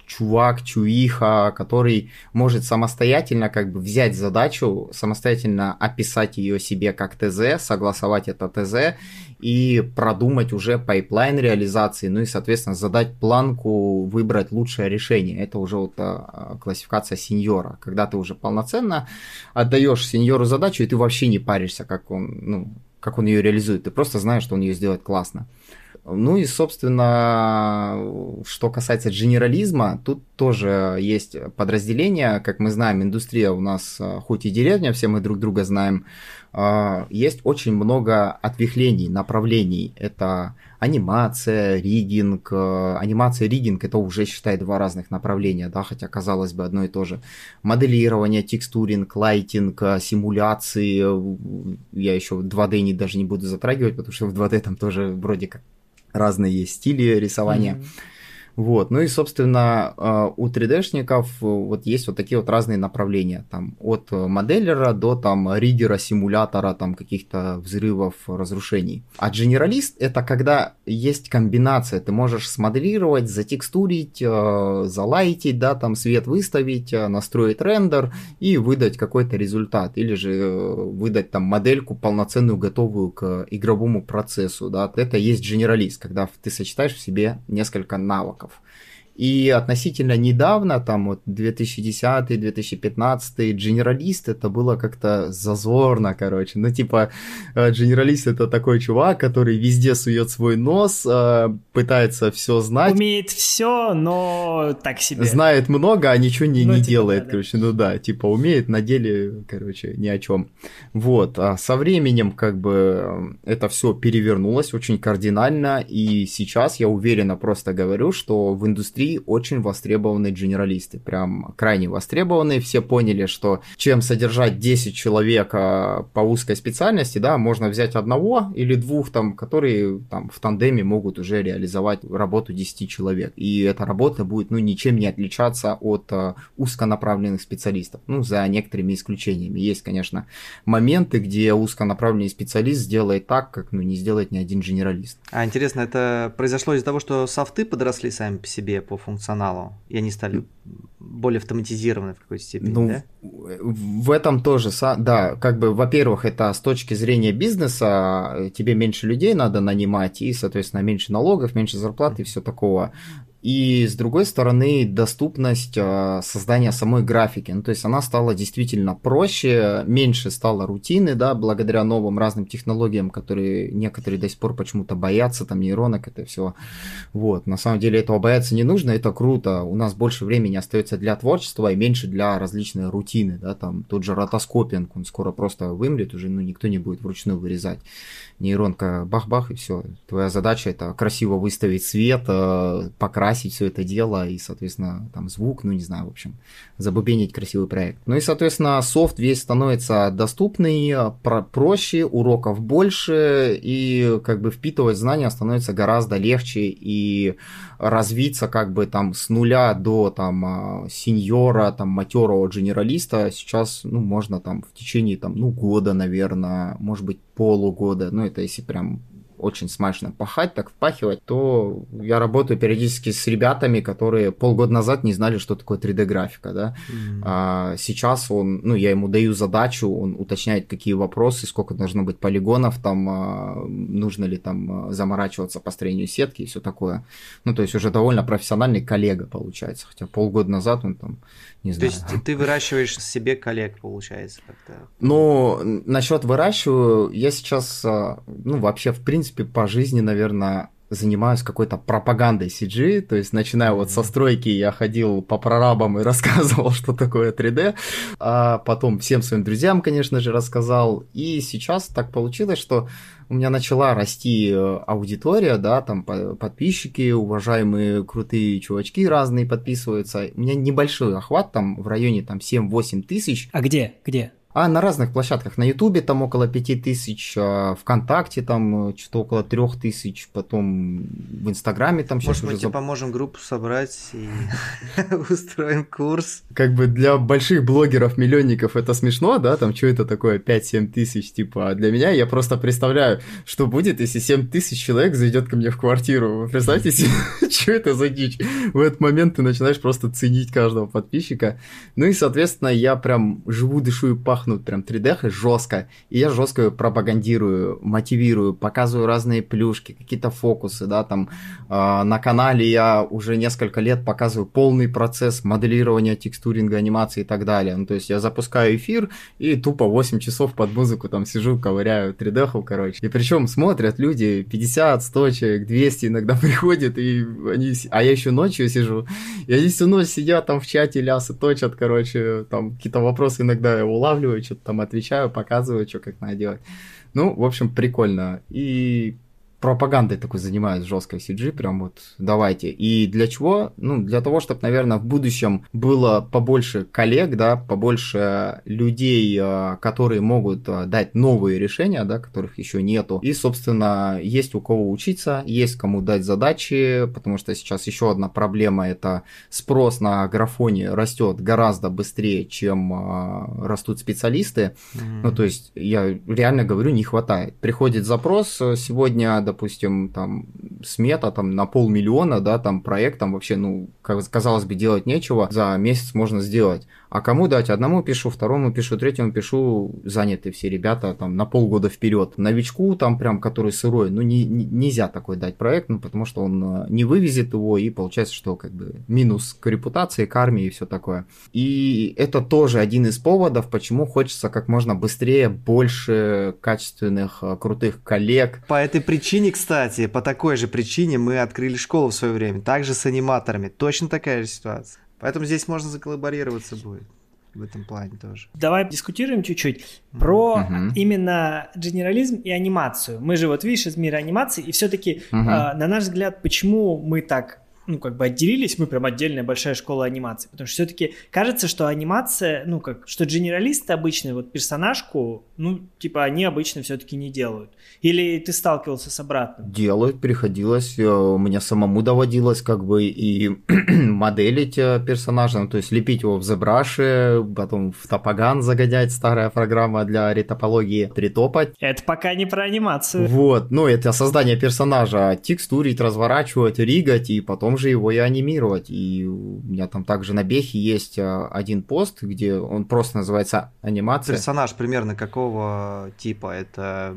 S3: чувак, чуиха, который может самостоятельно как бы взять задачу, самостоятельно описать ее себе как ТЗ, согласовать это ТЗ и продумать уже пайплайн реализации, ну и, соответственно, задать планку, выбрать лучшее решение. Это уже вот а, классификация сеньора, когда ты уже полноценно отдаешь сеньору задачу, и ты вообще не паришься, как он, ну, как он ее реализует. Ты просто знаешь, что он ее сделает классно. Ну и, собственно, что касается генерализма, тут тоже есть подразделения, как мы знаем, индустрия у нас а, хоть и деревня, все мы друг друга знаем, а, есть очень много ответвлений, направлений. Это анимация, ригинг. А, анимация, ригинг это уже, считай, два разных направления, да, хотя казалось бы одно и то же. Моделирование, текстуринг, лайтинг, симуляции. Я еще 2D не, даже не буду затрагивать, потому что в 2D там тоже вроде как разные есть стили рисования. Mm-hmm. Вот, ну и, собственно, а, у 3D-шников э, вот есть вот такие вот разные направления, там, от моделлера до там ридера, симулятора, там, каких-то взрывов, разрушений. А генералист — это когда есть комбинация, ты можешь смоделировать, затекстурить, э, залайтить, да, там, свет выставить, э, настроить рендер и выдать какой-то результат, или же выдать там модельку полноценную, готовую к игровому процессу, да, это есть генералист, когда ты сочетаешь в себе несколько навыков. pracowników. И относительно недавно, там вот 2010-2015, генералист это было как-то зазорно, короче. Ну, типа, генералист это такой чувак, который везде сует свой нос, э, пытается все знать.
S2: Умеет все, но так себе.
S3: Знает много, а ничего не, ну, не типа, делает, да, короче. Да. Ну да, типа, умеет на деле, короче, ни о чем. Вот. А со временем, как бы, это все перевернулось очень кардинально, и сейчас я уверенно просто говорю, что в индустрии индустрии очень востребованы генералисты, прям крайне востребованы. Все поняли, что чем содержать 10 человек а, по узкой специальности, да, можно взять одного или двух там, которые там в тандеме могут уже реализовать работу 10 человек. И эта работа будет, ну, ничем не отличаться от uh, узконаправленных специалистов, ну, за некоторыми исключениями. Есть, конечно, моменты, где узконаправленный специалист сделает так, как, ну, не сделает ни один генералист.
S1: А интересно, это произошло из-за того, что софты подросли сами по себе по функционалу, и они стали более автоматизированы в какой-то степени, ну, да?
S3: В этом тоже, да, как бы, во-первых, это с точки зрения бизнеса, э, тебе меньше людей надо нанимать, и, соответственно, меньше налогов, меньше зарплат и все такого. И с другой стороны, доступность э, создания самой графики. Ну, то есть она стала действительно проще, меньше стало рутины, да, благодаря новым разным технологиям, которые некоторые до сих пор почему-то боятся, там нейронок, это все. Вот, на самом деле этого бояться не нужно, это круто. У нас больше времени остается для творчества и меньше для различной рутины, да, там тот же ротоскопинг, он скоро просто вымрет, уже ну, никто не будет вручную вырезать. Нейронка бах-бах и все. Твоя задача это красиво выставить свет, э, покрасить покрасить все это дело и, соответственно, там звук, ну не знаю, в общем, забубенить красивый проект. Ну и, соответственно, софт весь становится доступный, про проще, уроков больше, и как бы впитывать знания становится гораздо легче, и развиться как бы там с нуля до там а, сеньора, там матерого генералиста сейчас, ну, можно там в течение там, ну, года, наверное, может быть, полугода, ну, это если прям очень смачно пахать, так впахивать, то я работаю периодически с ребятами, которые полгода назад не знали, что такое 3D-графика, да. Mm-hmm. А сейчас он, ну, я ему даю задачу, он уточняет, какие вопросы, сколько должно быть полигонов, там, а, нужно ли там заморачиваться по строению сетки и все такое. Ну, то есть уже довольно профессиональный коллега получается, хотя полгода назад он там не знаю.
S1: То есть ты выращиваешь себе коллег, получается, как-то?
S3: Ну, насчет выращиваю, я сейчас, а, ну, вообще, в принципе, по жизни, наверное, занимаюсь какой-то пропагандой CG, то есть начиная вот со стройки я ходил по прорабам и рассказывал, что такое 3D, а потом всем своим друзьям, конечно же, рассказал, и сейчас так получилось, что у меня начала расти э, аудитория, да, там подписчики, уважаемые крутые чувачки разные подписываются, у меня небольшой охват, там в районе там 7-8 тысяч.
S2: А где? Где?
S3: А на разных площадках. На Ютубе там около 5000, а ВКонтакте там э, что-то около 3000, потом в Инстаграме там
S1: сейчас Может, уже... мы тебе поможем группу собрать и устроим курс?
S3: Как бы для больших блогеров-миллионников это смешно, да, там что это такое 5-7 тысяч, типа, а для меня я просто представляю, что будет, если 7 тысяч человек зайдет ко мне в квартиру. Вы представьте себе, что это за дичь? В этот момент ты начинаешь просто ценить каждого подписчика. Ну и, соответственно, я прям живу, дышу и пахну пахнут прям 3D жестко. И я жестко пропагандирую, мотивирую, показываю разные плюшки, какие-то фокусы, да, там э, на канале я уже несколько лет показываю полный процесс моделирования, текстуринга, анимации и так далее. Ну, то есть я запускаю эфир и тупо 8 часов под музыку там сижу, ковыряю 3D, короче. И причем смотрят люди 50, 100 человек, 200 иногда приходят, и они... А я еще ночью сижу, и они всю ночь сидят там в чате, лясы точат, короче, там какие-то вопросы иногда я улавливаю, что-то там отвечаю, показываю, что как надо делать. Ну, в общем, прикольно. И пропагандой такой занимаюсь жесткой CG, прям вот давайте. И для чего? Ну, для того, чтобы, наверное, в будущем было побольше коллег, да, побольше людей, э, которые могут э, дать новые решения, да, которых еще нету. И, собственно, есть у кого учиться, есть кому дать задачи, потому что сейчас еще одна проблема это спрос на графоне растет гораздо быстрее, чем э, растут специалисты. Mm-hmm. Ну, то есть, я реально говорю, не хватает. Приходит запрос сегодня допустим, там, смета там на полмиллиона, да, там проект, там вообще, ну, казалось бы, делать нечего, за месяц можно сделать. А кому дать? Одному пишу, второму пишу, третьему пишу, заняты все ребята там на полгода вперед. Новичку там прям, который сырой, ну не, не, нельзя такой дать проект, ну потому что он э, не вывезет его и получается, что как бы минус к репутации, к армии и все такое. И это тоже один из поводов, почему хочется как можно быстрее больше качественных, э, крутых коллег.
S1: По этой причине, кстати, по такой же причине мы открыли школу в свое время, также с аниматорами, точно такая же ситуация. Поэтому здесь можно заколлаборироваться будет в этом плане тоже.
S2: Давай дискутируем чуть-чуть про uh-huh. именно генерализм и анимацию. Мы же вот видишь из мира анимации, и все-таки, uh-huh. э, на наш взгляд, почему мы так ну, как бы отделились, мы прям отдельная большая школа анимации, потому что все-таки кажется, что анимация, ну, как, что генералисты обычно, вот персонажку, ну, типа, они обычно все-таки не делают. Или ты сталкивался с обратным?
S3: Делают, приходилось, э, мне самому доводилось как бы и моделить э, персонажа, ну, то есть лепить его в ZBrush, потом в топоган загонять, старая программа для ретопологии, притопать.
S2: Это пока не про анимацию.
S3: Вот, ну, это создание персонажа, текстурить, разворачивать, ригать, и потом же его и анимировать. И у меня там также на Бехе есть э, один пост, где он просто называется анимация.
S1: Персонаж примерно какого типа? Это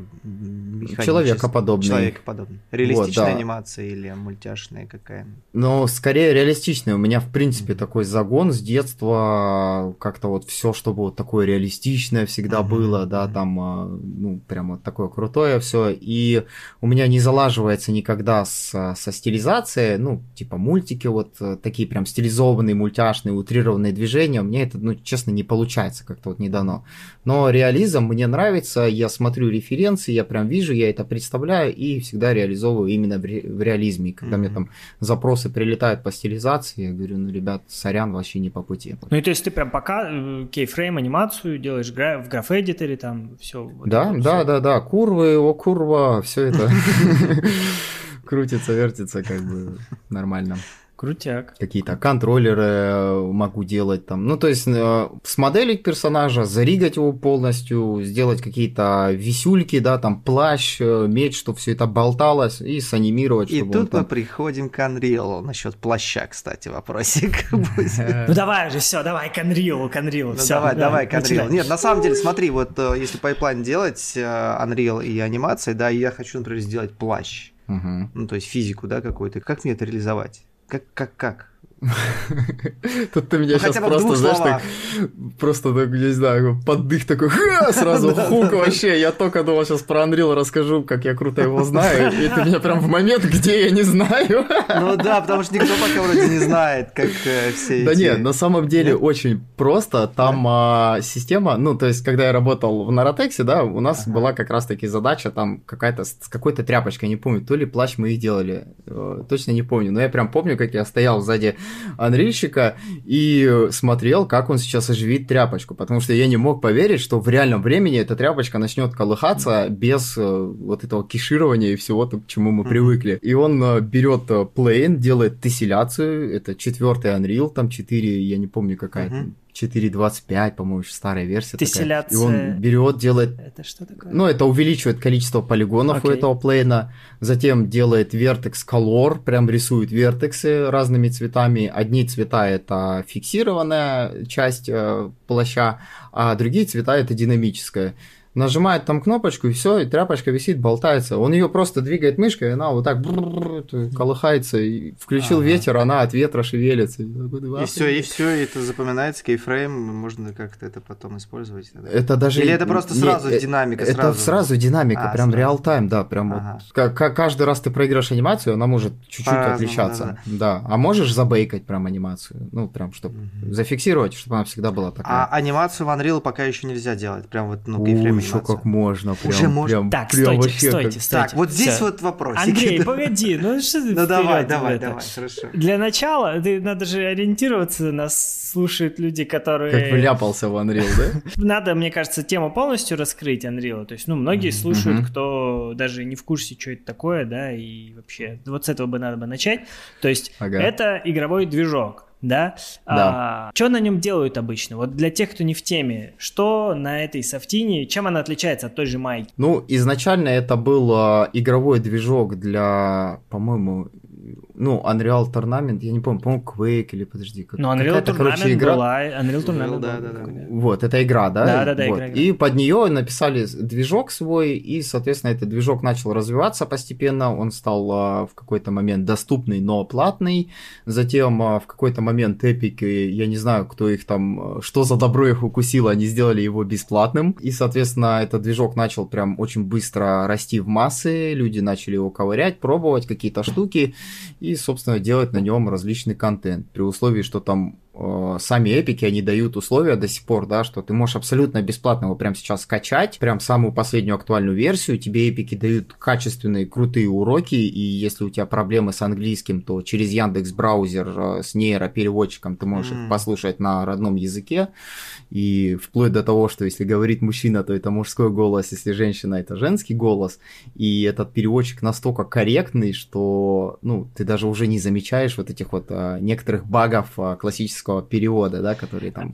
S3: Человекоподобный.
S1: Человекоподобный. Реалистичная вот, да. анимация или мультяшная какая?
S3: Ну, скорее реалистичная. У меня, в принципе, mm-hmm. такой загон с детства. Как-то вот все, чтобы вот такое реалистичное всегда mm-hmm. было, да, там, а, ну, прям вот такое крутое все. И у меня не залаживается никогда с, со стилизацией, ну, типа мультики, вот э, такие прям стилизованные, мультяшные, утрированные движения. У меня это, ну, честно, не получается как-то вот не дано. Но реализм мне нравится, я смотрю референции, я прям вижу, я это представляю и всегда реализовываю именно в, ре- в реализме. когда mm-hmm. мне там запросы прилетают по стилизации, я говорю, ну, ребят, сорян, вообще не по пути.
S2: Ну, и то есть ты прям пока э, кейфрейм, анимацию делаешь в граф-эдиторе, там все.
S3: Вот да, да, все. да, да, курвы, о, курва, все это крутится, вертится как бы нормально.
S2: Крутяк.
S3: Какие-то контроллеры э, могу делать там. Ну, то есть, э, смоделить персонажа, заригать его полностью, сделать какие-то висюльки, да, там плащ, э, меч, чтобы все это болталось, и санимировать.
S1: И тут там... мы приходим к Unreal. Насчет плаща, кстати, вопросик.
S2: Ну давай же, все, давай к Unreal, к Unreal.
S1: Ну давай, давай к Unreal. Нет, на самом деле, смотри, вот если пайплайн делать, Unreal и анимация, да, я хочу, например, сделать плащ. Ну, то есть физику, да, какую-то. Как мне это реализовать? Как, как, как?
S3: Тут ты меня ну, сейчас просто, знаешь, так, просто, так, не знаю, под дых такой, ха, сразу хук вообще. Я только думал, сейчас про Unreal расскажу, как я круто его знаю, и ты меня прям в момент, где я не знаю.
S1: Ну да, потому что никто пока вроде не знает, как э, все эти...
S3: Да нет, на самом деле очень просто. Там а, система, ну, то есть, когда я работал в Наротексе, да, у нас была как раз-таки задача там какая-то с какой-то тряпочкой, не помню, то ли плащ мы их делали, э, точно не помню, но я прям помню, как я стоял сзади анрильщика и смотрел, как он сейчас оживит тряпочку, потому что я не мог поверить, что в реальном времени эта тряпочка начнет колыхаться без э, вот этого киширования и всего, к чему мы привыкли. И он э, берет э, плейн, делает тесселяцию, это четвертый Unreal, там 4, я не помню какая, 4.25, по-моему, еще старая версия
S2: Тесселяция...
S3: такая. И он берет, делает...
S2: Это что такое?
S3: Ну, это увеличивает количество полигонов okay. у этого плейна. Затем делает Vertex Color, прям рисует вертексы разными цветами. Одни цвета это фиксированная часть э, плаща, а другие цвета это динамическая нажимает там кнопочку, и все, и тряпочка висит, болтается. Он ее просто двигает мышкой, и она вот так колыхается, и включил ага. ветер, она от ветра шевелится.
S1: И все, и все, это запоминается, кейфрейм, можно как-то это потом использовать.
S3: Это даже...
S1: Или это просто сразу
S3: не,
S1: динамика?
S3: Это
S1: сразу,
S3: сразу динамика, а, прям реал-тайм, да, прям ага. вот. Каждый раз ты проиграешь анимацию, она может чуть-чуть отличаться. Да, да. да, а можешь забейкать прям анимацию, ну, прям, чтобы угу. зафиксировать, чтобы она всегда была такая.
S1: А анимацию в Unreal пока еще нельзя делать, прям вот, ну, кейфрейм
S3: еще как можно. Прям,
S1: Уже можно.
S3: Прям,
S2: так,
S3: прям
S2: стойте,
S3: вообще
S2: стойте,
S3: как...
S2: стойте.
S1: Так, вот здесь
S2: Всё.
S1: вот вопрос.
S2: Андрей, погоди, ну что ты
S1: Ну давай, давай,
S2: это?
S1: давай, хорошо.
S2: Для начала, ты, надо же ориентироваться, нас слушают люди, которые...
S3: Как вляпался в Unreal, да?
S2: Надо, мне кажется, тему полностью раскрыть Unreal. То есть, ну, многие слушают, кто даже не в курсе, что это такое, да, и вообще, вот с этого бы надо бы начать. То есть, это игровой движок. Да?
S3: Да.
S2: что на нем делают обычно? Вот для тех, кто не в теме, что на этой софтине, чем она отличается от той же майки?
S3: Ну, изначально это был а, игровой движок для, по-моему, ну, Unreal Tournament, я не помню, по-моему, Quake или, подожди, как,
S2: Но Unreal
S3: какая-то,
S2: Tournament
S3: короче, игра.
S2: была, Unreal Tournament
S1: да,
S2: была
S1: да, да.
S2: какой-то.
S3: Вот, это игра, да?
S2: Да-да-да,
S3: Вот.
S2: игра, игра.
S3: И под нее написали движок свой, и, соответственно, этот движок начал развиваться постепенно, он стал а, в какой-то момент доступный, но платный, затем а, в какой-то момент Epic, и я не знаю, кто их там, а, что за добро их укусило, они сделали его бесплатным, и, соответственно, этот движок начал прям очень быстро расти в массы, люди начали его ковырять, пробовать какие-то штуки, и, собственно, делать на нем различный контент, при условии, что там сами эпики, они дают условия до сих пор, да, что ты можешь абсолютно бесплатно его прямо сейчас скачать, прям самую последнюю актуальную версию, тебе эпики дают качественные, крутые уроки, и если у тебя проблемы с английским, то через Яндекс браузер э, с нейропереводчиком ты можешь
S1: М.
S3: их послушать на родном языке, и вплоть до того, что если говорит мужчина, то это мужской голос, если женщина, это женский голос, и этот переводчик настолько корректный, что, ну, ты даже уже не замечаешь вот этих вот а, некоторых багов а, классического перевода, да, который там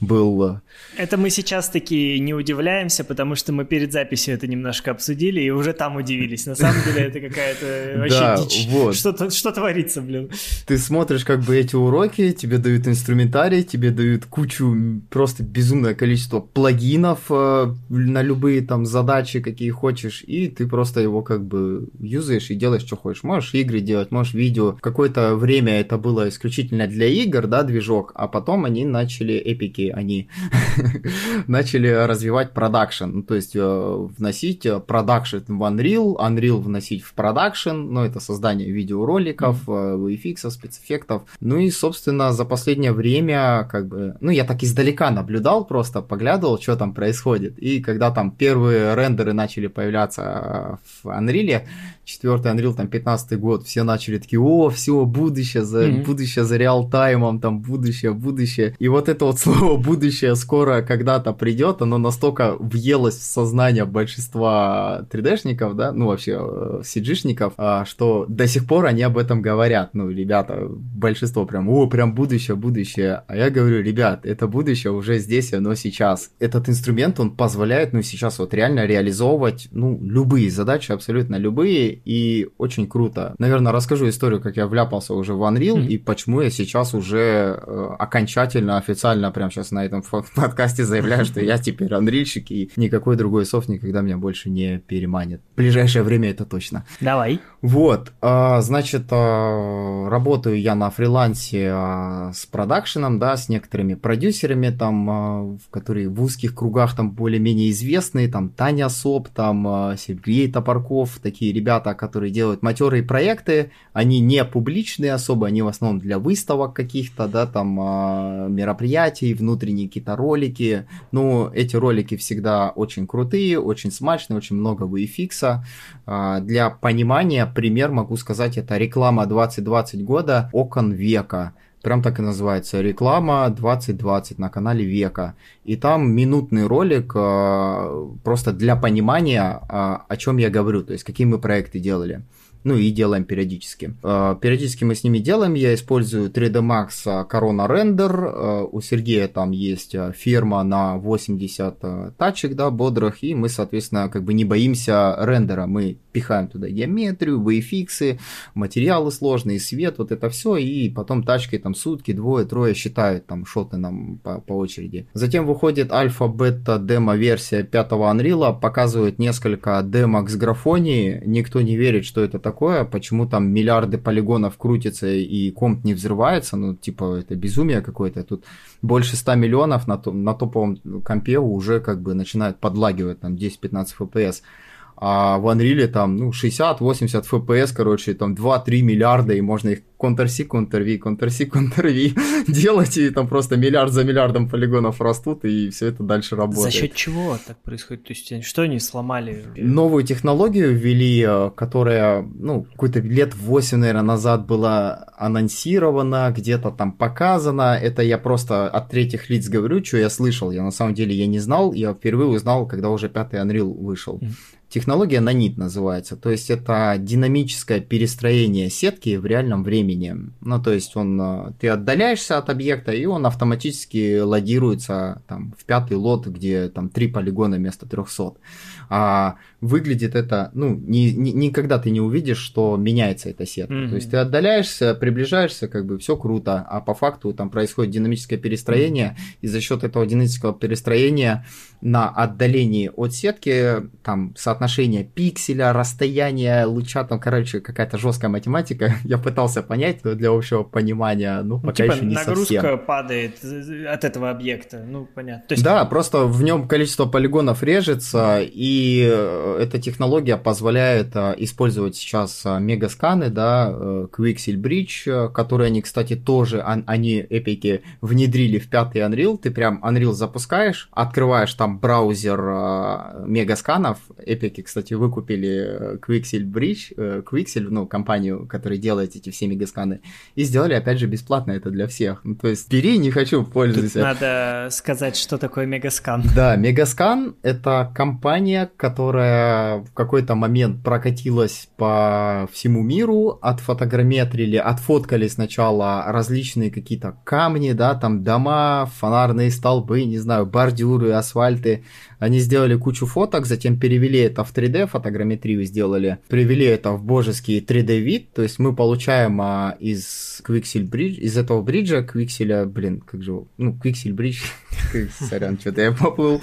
S3: был.
S2: Это мы сейчас таки не удивляемся, потому что мы перед записью это немножко обсудили и уже там удивились. На самом деле это какая-то вообще
S3: Да,
S2: дичь.
S3: вот.
S2: Что, творится, блин?
S3: Ты смотришь как бы эти уроки, тебе дают инструментарий, тебе дают кучу, просто безумное количество плагинов э, на любые там задачи, какие хочешь, и ты просто его как бы юзаешь и делаешь, что хочешь. Можешь игры делать, можешь видео. Какое-то время это было исключительно для игр, да, движок, а потом они начали, эпики, они начали развивать продакшн, ну, то есть э, вносить э, продакшн в Unreal, Unreal вносить в продакшн, ну, это создание видеороликов, э, VFX, спецэффектов. Ну и, собственно, за последнее время, как бы, ну, я так издалека наблюдал, просто поглядывал, что там происходит. И когда там первые рендеры начали появляться в Unreal, четвертый Unreal, там, 15 год, все начали такие, о, все, будущее за,
S2: Мгм.
S3: будущее за реал-таймом, там, будущее, будущее. И вот это вот слово будущее скоро когда-то придет, оно настолько въелось в сознание большинства 3D-шников, да, ну, вообще, э, CG-шников, а, что до сих пор они об этом говорят. Ну, ребята, большинство прям, о, прям будущее, будущее. А я говорю, ребят, это будущее уже здесь, оно сейчас. Этот инструмент, он позволяет, ну, сейчас вот реально реализовывать, ну, любые задачи, абсолютно любые, и очень круто. Наверное, расскажу историю, как я вляпался уже в Unreal,
S2: Мгм.
S3: и почему я сейчас уже э, окончательно, официально, прям сейчас на этом подкасте заявляю, что я теперь анрильщик, и никакой другой софт никогда меня больше не переманит. В ближайшее время это точно.
S2: Давай.
S3: Вот, а, значит, а, работаю я на фрилансе а, с продакшеном, да, с некоторыми продюсерами, там, в которые в узких кругах там более-менее известные, там Таня Соп, там а, Сергей Топорков, такие ребята, которые делают матерые проекты, они не публичные особо, они в основном для выставок каких-то, да, там а, мероприятий, внутренние какие-то ролики, ну, эти ролики всегда очень крутые, очень смачные, очень много VFX, а, Для понимания, пример могу сказать, это реклама 2020 года «Окон века». Прям так и называется. Реклама 2020 на канале Века. И там минутный ролик а, просто для понимания, а, о чем я говорю, то есть какие мы проекты делали. Ну и делаем периодически. Э, периодически мы с ними делаем, я использую 3D Max Corona Render, у Сергея там есть ферма на 80 тачек, да, бодрых, и мы, соответственно, как бы не боимся рендера, мы пихаем туда геометрию, VFX, материалы сложные, свет, вот это все, и потом тачкой там сутки, двое, трое считают там шоты нам по, по очереди. Затем выходит альфа-бета демо-версия 5 Unreal, показывает несколько демок с графонии, никто не верит, что это такое, почему там миллиарды полигонов крутится и комп не взрывается, ну типа это безумие какое-то, тут больше 100 миллионов на, на топовом компе уже как бы начинает подлагивать там 10-15 FPS а в Unreal там, ну, 60-80 FPS, короче, там 2-3 миллиарда, и можно их Ctrl-C, Ctrl-V делать, и там просто миллиард за миллиардом полигонов растут, и все это дальше работает.
S2: За счет чего так происходит? То есть что они сломали?
S3: Новую технологию ввели, э, которая, ну, какой-то лет 8, наверное, назад была анонсирована, где-то там показана. Это я просто от третьих лиц говорю, что я слышал. Я на самом деле я не знал, я впервые узнал, когда уже пятый Unreal вышел. Технология нанит называется, то есть это динамическое перестроение сетки в реальном времени. Ну, то есть он, э, ты отдаляешься от объекта, и он автоматически лодируется там, в пятый лот, где там три полигона вместо 300 а выглядит это, ну, ни, ни, никогда ты не увидишь, что меняется эта сетка. Mm-hmm. То есть ты отдаляешься, приближаешься, как бы все круто, а по факту там происходит динамическое перестроение, mm-hmm. и за счет этого динамического перестроения на отдалении от сетки, там, соотношение пикселя, расстояние луча, там, короче, какая-то жесткая математика, я пытался понять, для общего понимания, ну, пока ну, типа еще не
S2: нагрузка
S3: совсем.
S2: падает от этого объекта, ну, понятно. То
S3: есть... Да, просто в нем количество полигонов режется, и и э, эта технология позволяет э, использовать сейчас э, мегасканы, да, Quixel Bridge, которые они, кстати, тоже, они, эпики, внедрили в пятый Unreal. Ты прям Unreal запускаешь, открываешь там браузер мегасканов. Эпики, кстати, выкупили Quixel Bridge, Quixel, ну, компанию, которая делает эти все мегасканы, и сделали, опять же, бесплатно это для всех. Ну, то есть, бери, не хочу, пользуйся. Тут
S2: надо сказать, что такое мегаскан.
S3: Да, мегаскан — это компания, которая в какой-то момент прокатилась по всему миру, отфотограмметрили, отфоткали сначала различные какие-то камни, да, там дома, фонарные столбы, не знаю, бордюры, асфальты. Они сделали кучу фоток, затем перевели это в 3D, фотограмметрию сделали, привели это в божеский 3D вид, то есть мы получаем а, из Quixel Bridge, из этого бриджа, Quixel, блин, как же, ну, Quixel Bridge, сорян, что-то я поплыл,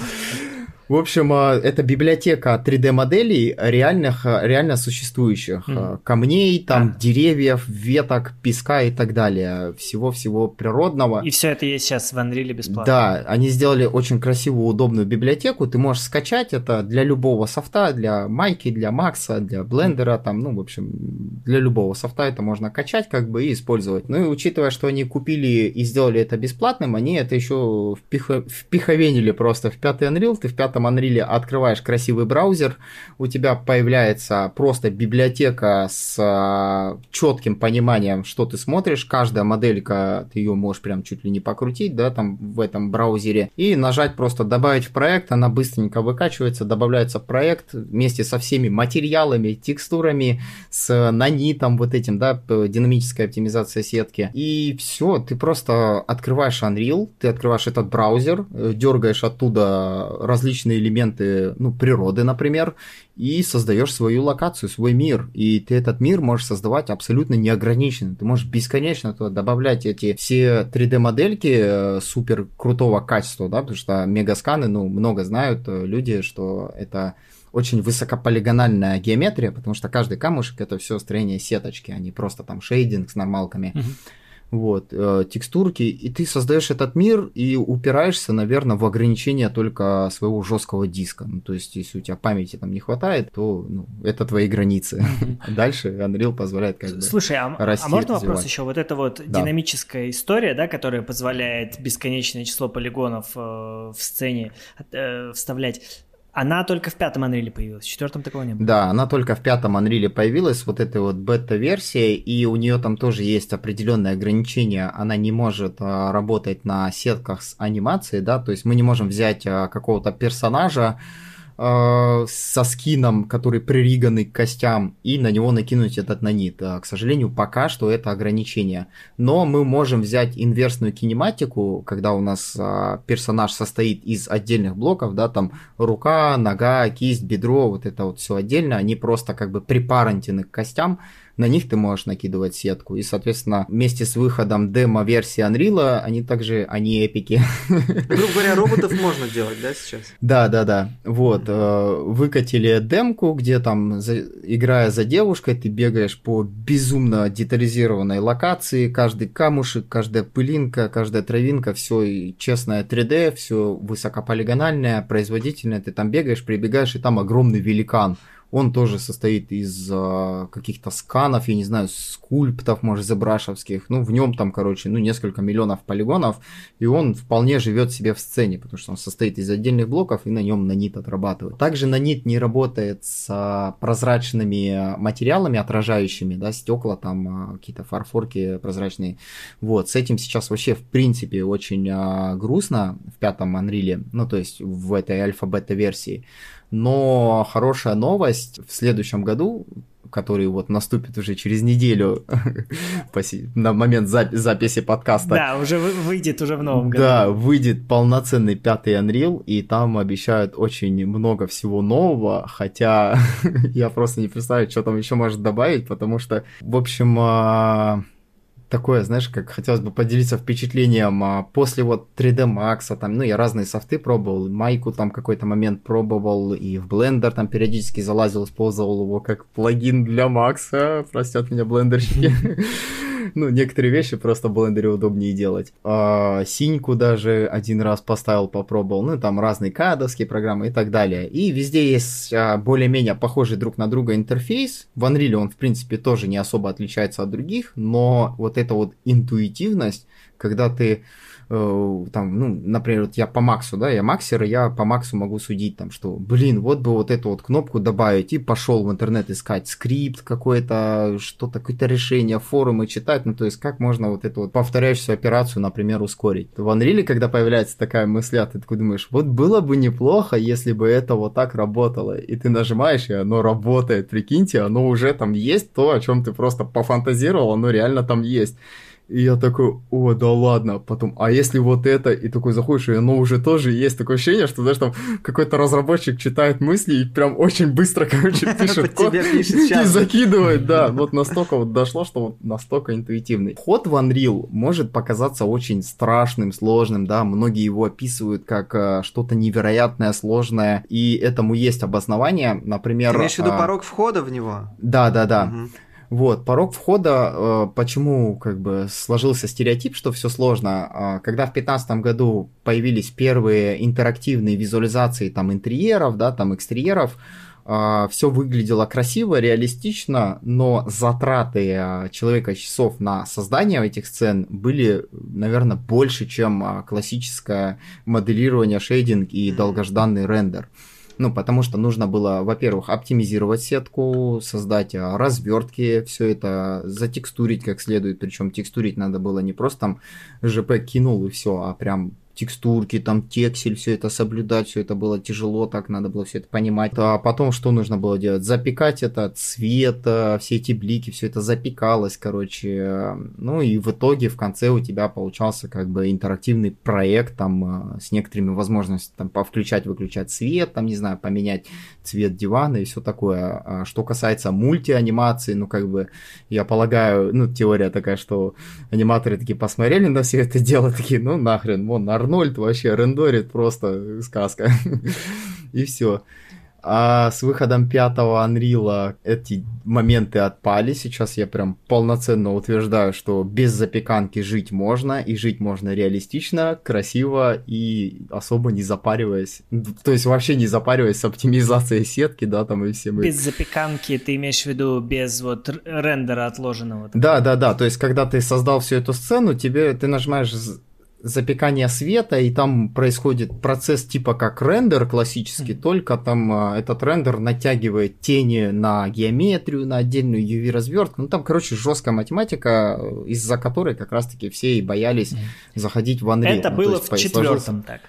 S3: в общем, а, это библиотека 3D-моделей реальных, а, реально существующих mm. камней, там, а. деревьев, веток, песка и так далее. Всего-всего природного.
S2: И все это есть сейчас в Unreal бесплатно.
S3: Да, они сделали очень красивую, удобную библиотеку. Ты можешь скачать это для любого софта, для Майки, для Макса, для Блендера, там, ну, в общем, для любого софта это можно качать, как бы, и использовать. Ну, и учитывая, что они купили и сделали это бесплатным, они это еще впих... впиховенили просто в пятый Unreal, ты в пятый этом Unreal открываешь красивый браузер, у тебя появляется просто библиотека с а, четким пониманием, что ты смотришь. Каждая моделька, ты ее можешь прям чуть ли не покрутить, да, там в этом браузере. И нажать просто добавить в проект, она быстренько выкачивается, добавляется в проект вместе со всеми материалами, текстурами, с нанитом вот этим, да, динамическая оптимизация сетки. И все, ты просто открываешь Unreal, ты открываешь этот браузер, э, дергаешь оттуда различные различные элементы ну, природы, например, и создаешь свою локацию, свой мир. И ты этот мир можешь создавать абсолютно неограниченно. Ты можешь бесконечно туда добавлять эти все 3D-модельки э, супер крутого качества, да, потому что мегасканы, ну, много знают э, люди, что это очень высокополигональная геометрия, потому что каждый камушек это все строение сеточки, а не просто там шейдинг с нормалками. Uh-huh вот, э, текстурки, и ты создаешь этот мир и упираешься, наверное, в ограничение только своего жесткого диска. Ну, то есть, если у тебя памяти там не хватает, то ну, это твои границы. Дальше Unreal позволяет как бы
S2: Слушай, а, а можно вопрос еще? Вот эта вот да. динамическая история, да, которая позволяет бесконечное число полигонов э, в сцене э, вставлять, она только в пятом Unreal появилась, в четвертом такого не было.
S3: Да, она только в пятом Unreal появилась, вот этой вот бета-версия, и у нее там тоже есть определенные ограничения. Она не может а, работать на сетках с анимацией, да, то есть мы не можем взять а, какого-то персонажа, э, со скином, который пририганный к костям, и на него накинуть этот нанит. К сожалению, пока что это ограничение. Но мы можем взять инверсную кинематику, когда у нас э, персонаж состоит из отдельных блоков, да, там рука, нога, кисть, бедро, вот это вот все отдельно, они просто как бы припарентены к костям, на них ты можешь накидывать сетку. И, соответственно, вместе с выходом демо-версии Unreal, они также, они эпики.
S1: Грубо говоря, роботов можно делать, да, сейчас?
S3: Да, да, да. Вот, э, выкатили демку, где там, играя за девушкой, ты бегаешь по безумно детализированной локации, каждый камушек, каждая пылинка, каждая травинка, все честное 3D, все высокополигональное, производительное, ты там бегаешь, прибегаешь, и там огромный великан – он тоже состоит из э, каких-то сканов, я не знаю, скульптов, может, зебрашевских. Ну, в нем там, короче, ну, несколько миллионов полигонов, и он вполне живет себе в сцене, потому что он состоит из отдельных блоков, и на нем нанит отрабатывает. Также нанит не работает с прозрачными материалами, отражающими, да, стекла, там, э, какие-то фарфорки прозрачные. Вот, с этим сейчас вообще, в принципе, очень э, грустно в пятом Unreal, ну, то есть в этой альфа-бета-версии. Но хорошая новость, в следующем году который вот наступит уже через неделю на момент записи подкаста.
S2: Да, уже выйдет уже в новом году.
S3: Да, выйдет полноценный пятый Unreal, и там обещают очень много всего нового, хотя я просто не представляю, что там еще может добавить, потому что, в общем, а, такое, знаешь, как хотелось бы поделиться впечатлением а, после вот 3D Max, там, ну, я разные софты пробовал, майку там какой-то момент пробовал, и в Blender там периодически залазил, использовал его как плагин для Макса, простят меня блендерщики. Ну, некоторые вещи просто в блендере удобнее делать. А, синьку даже один раз поставил, попробовал. Ну, там разные кадовские программы и так далее. И везде есть а, более-менее похожий друг на друга интерфейс. В Unreal он, в принципе, тоже не особо отличается от других, но вот эта вот интуитивность, когда ты Э, там, ну, например, вот я по максу, да, я максер, и я по максу могу судить, там, что, блин, вот бы вот эту вот кнопку добавить, и пошел в интернет искать скрипт какой-то, что-то, какое-то решение, форумы читать, ну, то есть, как можно вот эту вот повторяющуюся операцию, например, ускорить. В Unreal, когда появляется такая мысль, а ты такой думаешь, вот было бы неплохо, если бы это вот так работало, и ты нажимаешь, и оно работает, прикиньте, оно уже там есть то, о чем ты просто пофантазировал, оно реально там есть. И я такой, о, да ладно. Потом, а если вот это, и такой заходишь, и оно уже тоже есть такое ощущение, что, знаешь, там какой-то разработчик читает мысли и прям очень быстро, короче, пишет код и закидывает, да. Вот настолько вот дошло, что вот настолько интуитивный. Ход в Unreal может показаться очень страшным, сложным, да, многие его описывают как э, что-то невероятное, сложное, и этому есть обоснование, например... Ты
S1: имеешь в виду а... порог входа в него?
S3: Да, да, да. Угу. Вот, порог входа, э, почему как бы сложился стереотип, что все сложно. А, когда в 2015 году появились первые интерактивные визуализации там интерьеров, да, там экстерьеров, а, все выглядело красиво, реалистично, но затраты а, человека часов на создание этих сцен были, наверное, больше, чем классическое моделирование, шейдинг и долгожданный рендер. Ну, потому что нужно было, во-первых, оптимизировать сетку, создать а, развертки, все это затекстурить как следует. Причем текстурить надо было не просто там ЖП кинул и все, а прям текстурки, там тексель, все это соблюдать, все это было тяжело, так надо было все это понимать. А потом что нужно было делать? Запекать это, цвет, все эти блики, все это запекалось, короче. Ну и в итоге в конце у тебя получался как бы интерактивный проект там а, с некоторыми возможностями там повключать, выключать свет, там, не знаю, поменять цвет дивана и все такое. А что касается мультианимации, ну как бы я полагаю, ну теория такая, что аниматоры такие посмотрели на все это дело, такие, ну нахрен, вон, Арнольд вообще рендорит просто сказка. И все. А с выходом пятого Unreal эти моменты отпали. Сейчас я прям полноценно утверждаю, что без запеканки жить можно, и жить можно реалистично, красиво и особо не запариваясь. То есть вообще не запариваясь с оптимизацией сетки, да, там и всем.
S2: Без запеканки ты имеешь в виду без вот рендера отложенного?
S3: Да, да, да. То есть когда ты создал всю эту сцену, тебе ты нажимаешь запекание света, и там происходит процесс типа как рендер классический, mm-hmm. только там а, этот рендер натягивает тени на геометрию, на отдельную UV-развертку. Ну, там, короче, жесткая математика, из-за которой как раз-таки все и боялись mm-hmm. заходить в Unreal.
S2: Это
S3: ну,
S2: было в четвертом так.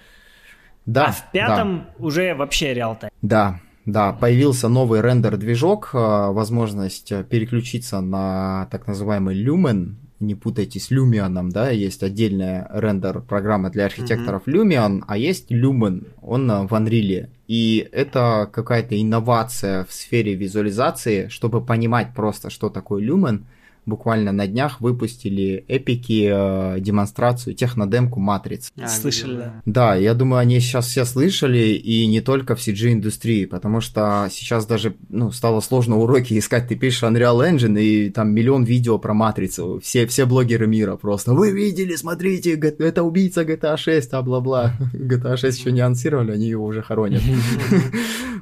S3: Да.
S2: А в пятом да. уже вообще реал-тайм.
S3: Да, да, появился новый рендер-движок, а, возможность переключиться на так называемый Lumen, не путайте с Lumion, да, есть отдельная рендер-программа для архитекторов mm-hmm. Lumion, а есть Lumen, он в Unreal. И это какая-то инновация в сфере визуализации, чтобы понимать просто, что такое Lumen – буквально на днях выпустили эпики э, демонстрацию технодемку Матриц.
S2: А, слышали, да.
S3: Да, я думаю, они сейчас все слышали, и не только в CG-индустрии, потому что сейчас даже ну, стало сложно уроки искать. Ты пишешь Unreal Engine, и там миллион видео про Матрицу. Все, все блогеры мира просто. Вы видели, смотрите, это убийца GTA 6, а бла-бла. GTA 6 еще не анонсировали, они его уже хоронят.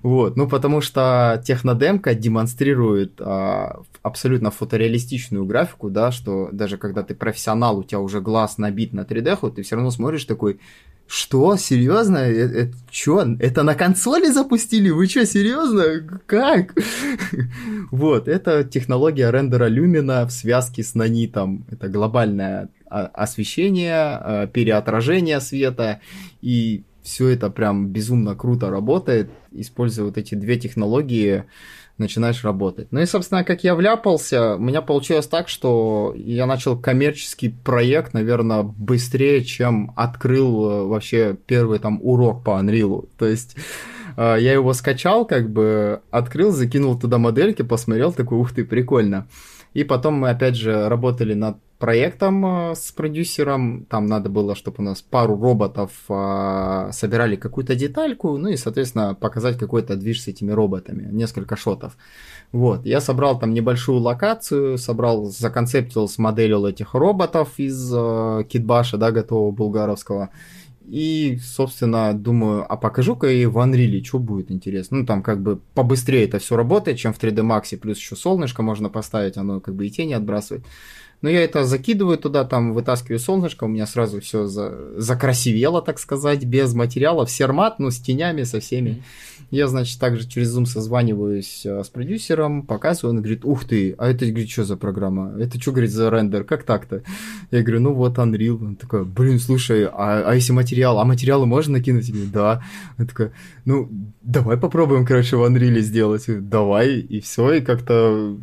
S3: Вот, ну потому что технодемка демонстрирует а, абсолютно фотореалистичную графику, да, что даже когда ты профессионал, у тебя уже глаз набит на 3D, ты все равно смотришь такой, что, серьезно? Это, это что? Это на консоли запустили? Вы что, серьезно? Как? вот, это технология рендера люмина в связке с нанитом. Это глобальное освещение, а, переотражение света и все это прям безумно круто работает, используя вот эти две технологии, начинаешь работать. Ну и, собственно, как я вляпался, у меня получилось так, что я начал коммерческий проект, наверное, быстрее, чем открыл э, вообще первый там урок по Unreal. То есть э, я его скачал, как бы открыл, закинул туда модельки, посмотрел, такой, ух ты, прикольно. И потом мы опять же работали над проектом э, с продюсером. Там надо было, чтобы у нас пару роботов э, собирали какую-то детальку, ну и, соответственно, показать какой-то движ с этими роботами, несколько шотов. Вот, я собрал там небольшую локацию, собрал, законцептил, смоделил этих роботов из э, китбаша, да, готового булгаровского. И, собственно, думаю, а покажу-ка и в Unreal, что будет интересно. Ну, там как бы побыстрее это все работает, чем в 3D Max, плюс еще солнышко можно поставить, оно как бы и тени отбрасывает. Но я это закидываю туда, там вытаскиваю солнышко, у меня сразу все за... закрасивело, так сказать, без материалов, сермат, ну, с тенями, со всеми. Mm-hmm. Я, значит, также через Zoom созваниваюсь э, с продюсером, показываю, он говорит, ух ты, а это, говорит, что за программа? Это что, говорит, за рендер? Как так-то? Я говорю, ну вот Unreal. Он такой, блин, слушай, а, а если материал? А материалы можно накинуть? Я говорю, да. Он такой, ну, давай попробуем, короче, в Unreal сделать. Давай, и все, и как-то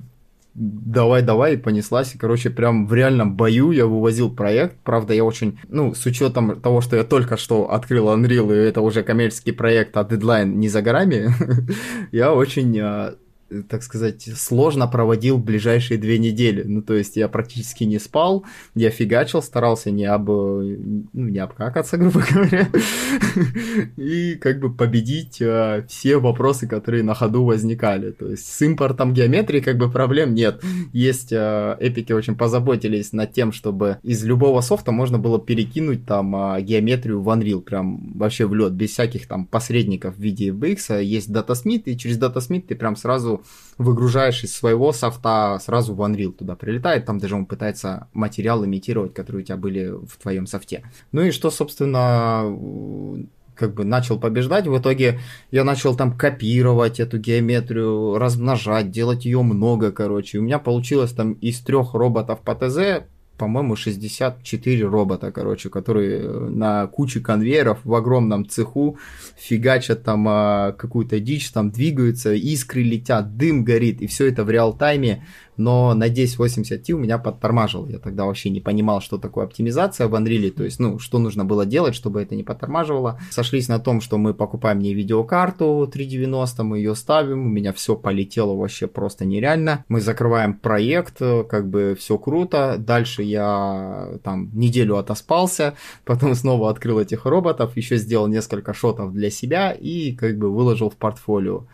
S3: давай-давай, и понеслась. И, короче, прям в реальном бою я вывозил проект. Правда, я очень, ну, с учетом того, что я только что открыл Unreal, и это уже коммерческий проект, а дедлайн не за горами, я очень а, так сказать, сложно проводил ближайшие две недели. Ну, то есть я практически не спал, я фигачил, старался не об... ну, не обкакаться, грубо говоря, и как бы победить а, все вопросы, которые на ходу возникали. То есть с импортом геометрии как бы проблем нет. Есть а, эпики очень позаботились над тем, чтобы из любого софта можно было перекинуть там а, геометрию в Unreal, прям вообще в лед, без всяких там посредников в виде FBX. Есть DataSmith, и через DataSmith ты прям сразу выгружаешь из своего софта сразу в Unreal туда прилетает, там даже он пытается материал имитировать, которые у тебя были в твоем софте. Ну и что, собственно, как бы начал побеждать. В итоге я начал там копировать эту геометрию, размножать, делать ее много, короче. У меня получилось там из трех роботов по ТЗ по-моему, 64 робота, короче, которые э, на куче конвейеров в огромном цеху фигачат там а, какую-то дичь, там двигаются, искры летят, дым горит, и все это в реал-тайме но на 1080 у меня подтормаживал. Я тогда вообще не понимал, что такое оптимизация в Unreal, то есть, ну, что нужно было делать, чтобы это не подтормаживало. Сошлись на том, что мы покупаем не видеокарту 390, мы ее ставим, у меня все полетело вообще просто нереально. Мы закрываем проект, как бы все круто. Дальше я там неделю отоспался, потом снова открыл этих роботов, еще сделал несколько шотов для себя и как бы выложил в портфолио.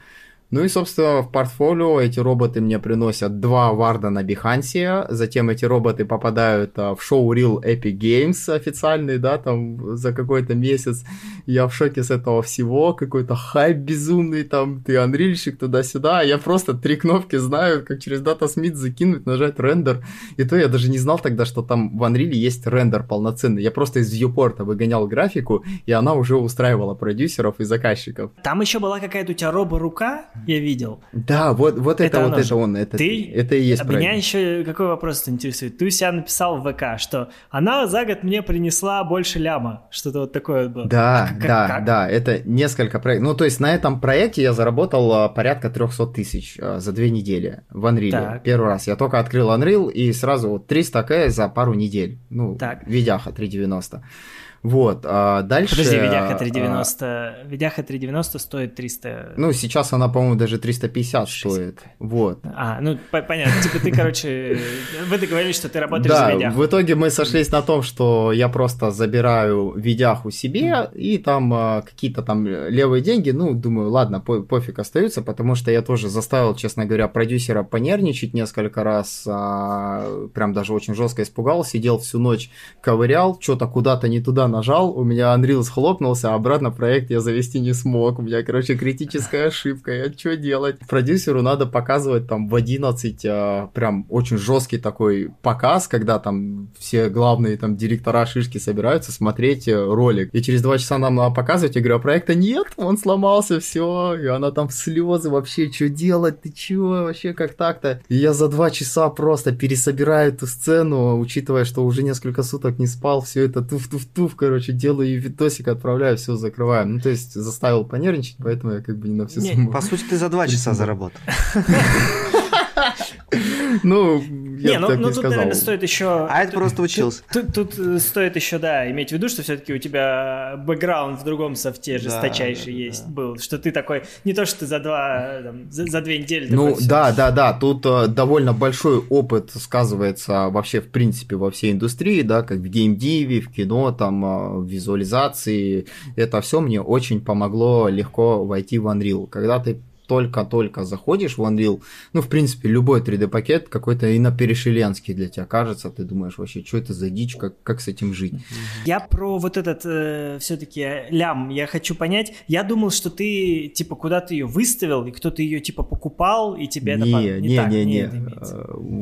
S3: Ну и, собственно, в портфолио эти роботы мне приносят два варда на Бихансе, затем эти роботы попадают а, в шоу Real Epic Games официальный, да, там за какой-то месяц. Я в шоке с этого всего, какой-то хайп безумный, там, ты анрильщик туда-сюда, я просто три кнопки знаю, как через Data Smith закинуть, нажать рендер. И то я даже не знал тогда, что там в Unreal есть рендер полноценный. Я просто из viewport выгонял графику, и она уже устраивала продюсеров и заказчиков.
S2: Там еще была какая-то у тебя робо-рука, я видел.
S3: Да, вот, вот это, это вот это он. Это,
S2: ты,
S3: это и есть
S2: а Меня еще какой вопрос интересует? Ты у себя написал в ВК, что она за год мне принесла больше ляма. Что-то вот такое было.
S3: Да, а, как, да, как? да. Это несколько проектов. Ну, то есть на этом проекте я заработал а, порядка 300 тысяч а, за две недели в Unreal. Так. Первый раз. Я только открыл Unreal и сразу 300 к за пару недель. Ну, так. видяха 390. Вот, а дальше...
S2: Подожди, Видяха 390, а... Видяха 390 стоит 300...
S3: Ну, сейчас она, по-моему, даже 350 60. стоит, вот.
S2: А, ну, понятно, типа ты, короче, вы договорились, что ты работаешь
S3: да,
S2: за Видяху.
S3: в итоге мы сошлись на том, что я просто забираю Видяху себе, и там а, какие-то там левые деньги, ну, думаю, ладно, по пофиг остаются, потому что я тоже заставил, честно говоря, продюсера понервничать несколько раз, а, прям даже очень жестко испугал, сидел всю ночь, ковырял, что-то куда-то не туда нажал, у меня Unreal схлопнулся, а обратно проект я завести не смог. У меня, короче, критическая ошибка. Я что делать? Продюсеру надо показывать там в 11 а, прям очень жесткий такой показ, когда там все главные там директора шишки собираются смотреть э, ролик. И через два часа нам надо показывать, я говорю, а проекта нет, он сломался, все, и она там в слезы вообще, что делать, ты чё, вообще как так-то? И я за два часа просто пересобираю эту сцену, учитывая, что уже несколько суток не спал, все это туф-туф-туф, короче, делаю видосик, отправляю, все закрываю. Ну, то есть заставил понервничать, поэтому я как бы не на все
S1: не, По сути, ты за два часа заработал.
S3: Ну, я
S2: не, ну,
S3: так
S2: ну
S3: не
S2: тут,
S3: сказал.
S2: наверное, стоит еще...
S1: А это просто учился.
S2: Тут, тут, тут э, стоит еще, да, иметь в виду, что все-таки у тебя бэкграунд в другом софте жесточайший да, есть да. был, что ты такой, не то, что ты за два, там, за, за две недели...
S3: Ну, да, да, да, тут э, довольно большой опыт сказывается вообще, в принципе, во всей индустрии, да, как в геймдиве, в кино, там, э, в визуализации, это все мне очень помогло легко войти в Unreal. Когда ты только-только заходишь в Unreal, ну, в принципе, любой 3D-пакет какой-то иноперешеленский для тебя кажется, ты думаешь вообще, что это за дичь, как, как с этим жить?
S2: Я про вот этот э, все-таки лям, я хочу понять, я думал, что ты, типа, куда-то ее выставил, и кто-то ее, типа, покупал, и тебе
S3: не,
S2: это
S3: не, не, так, не, не, не.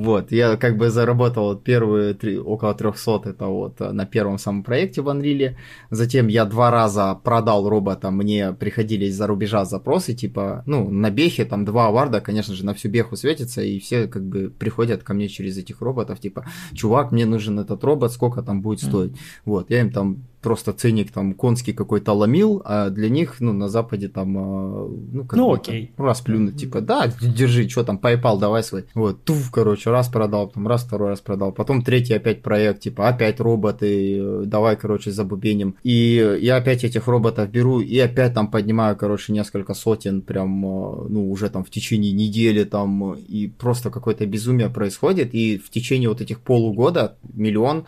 S3: Вот, я как бы заработал первые три, около 300, это вот э, на первом самом проекте в Unreal, затем я два раза продал робота, мне приходили из-за рубежа запросы, типа, ну, на Бехе там два аварда, конечно же, на всю Беху светится, и все как бы приходят ко мне через этих роботов, типа, чувак, мне нужен этот робот, сколько там будет стоить. Mm-hmm. Вот, я им там просто ценник там конский какой-то ломил, а для них, ну, на Западе там, а, ну, как
S2: ну, окей.
S3: Там, раз плюнуть, типа, да, держи, что там, PayPal, давай свой. Вот, туф, короче, раз продал, потом раз, второй раз продал, потом третий опять проект, типа, опять роботы, давай, короче, забубеним. И я опять этих роботов беру и опять там поднимаю, короче, несколько сотен, прям, а, ну, уже там в течение недели там, и просто какое-то безумие происходит, и в течение вот этих полугода миллион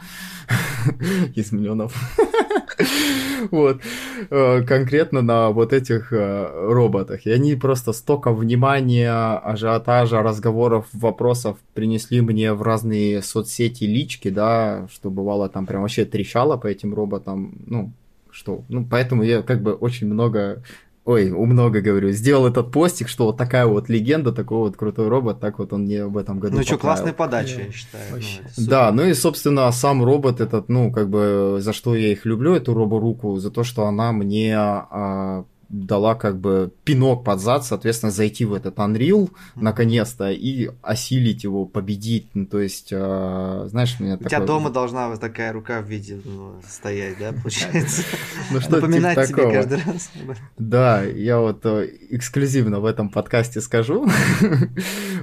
S3: из миллионов вот, э, конкретно на вот этих э, роботах. И они просто столько внимания, ажиотажа, разговоров, вопросов принесли мне в разные соцсети, лички, да, что бывало там прям вообще трещало по этим роботам, ну, что, ну, поэтому я как бы очень много ой, много говорю, сделал этот постик, что вот такая вот легенда, такой вот крутой робот, так вот он мне в этом году
S1: Ну что, классная подача, я считаю.
S3: Ну, да, ну и, собственно, сам робот этот, ну, как бы, за что я их люблю, эту роборуку, за то, что она мне а, дала как бы пинок под зад, соответственно, зайти в этот Unreal наконец-то и осилить его, победить. Ну, то есть, э, знаешь, у меня У
S1: такой... тебя дома должна вот такая рука в виде ну, стоять, да, получается?
S3: Ну что Напоминать тебе каждый раз. Да, я вот э, эксклюзивно в этом подкасте скажу.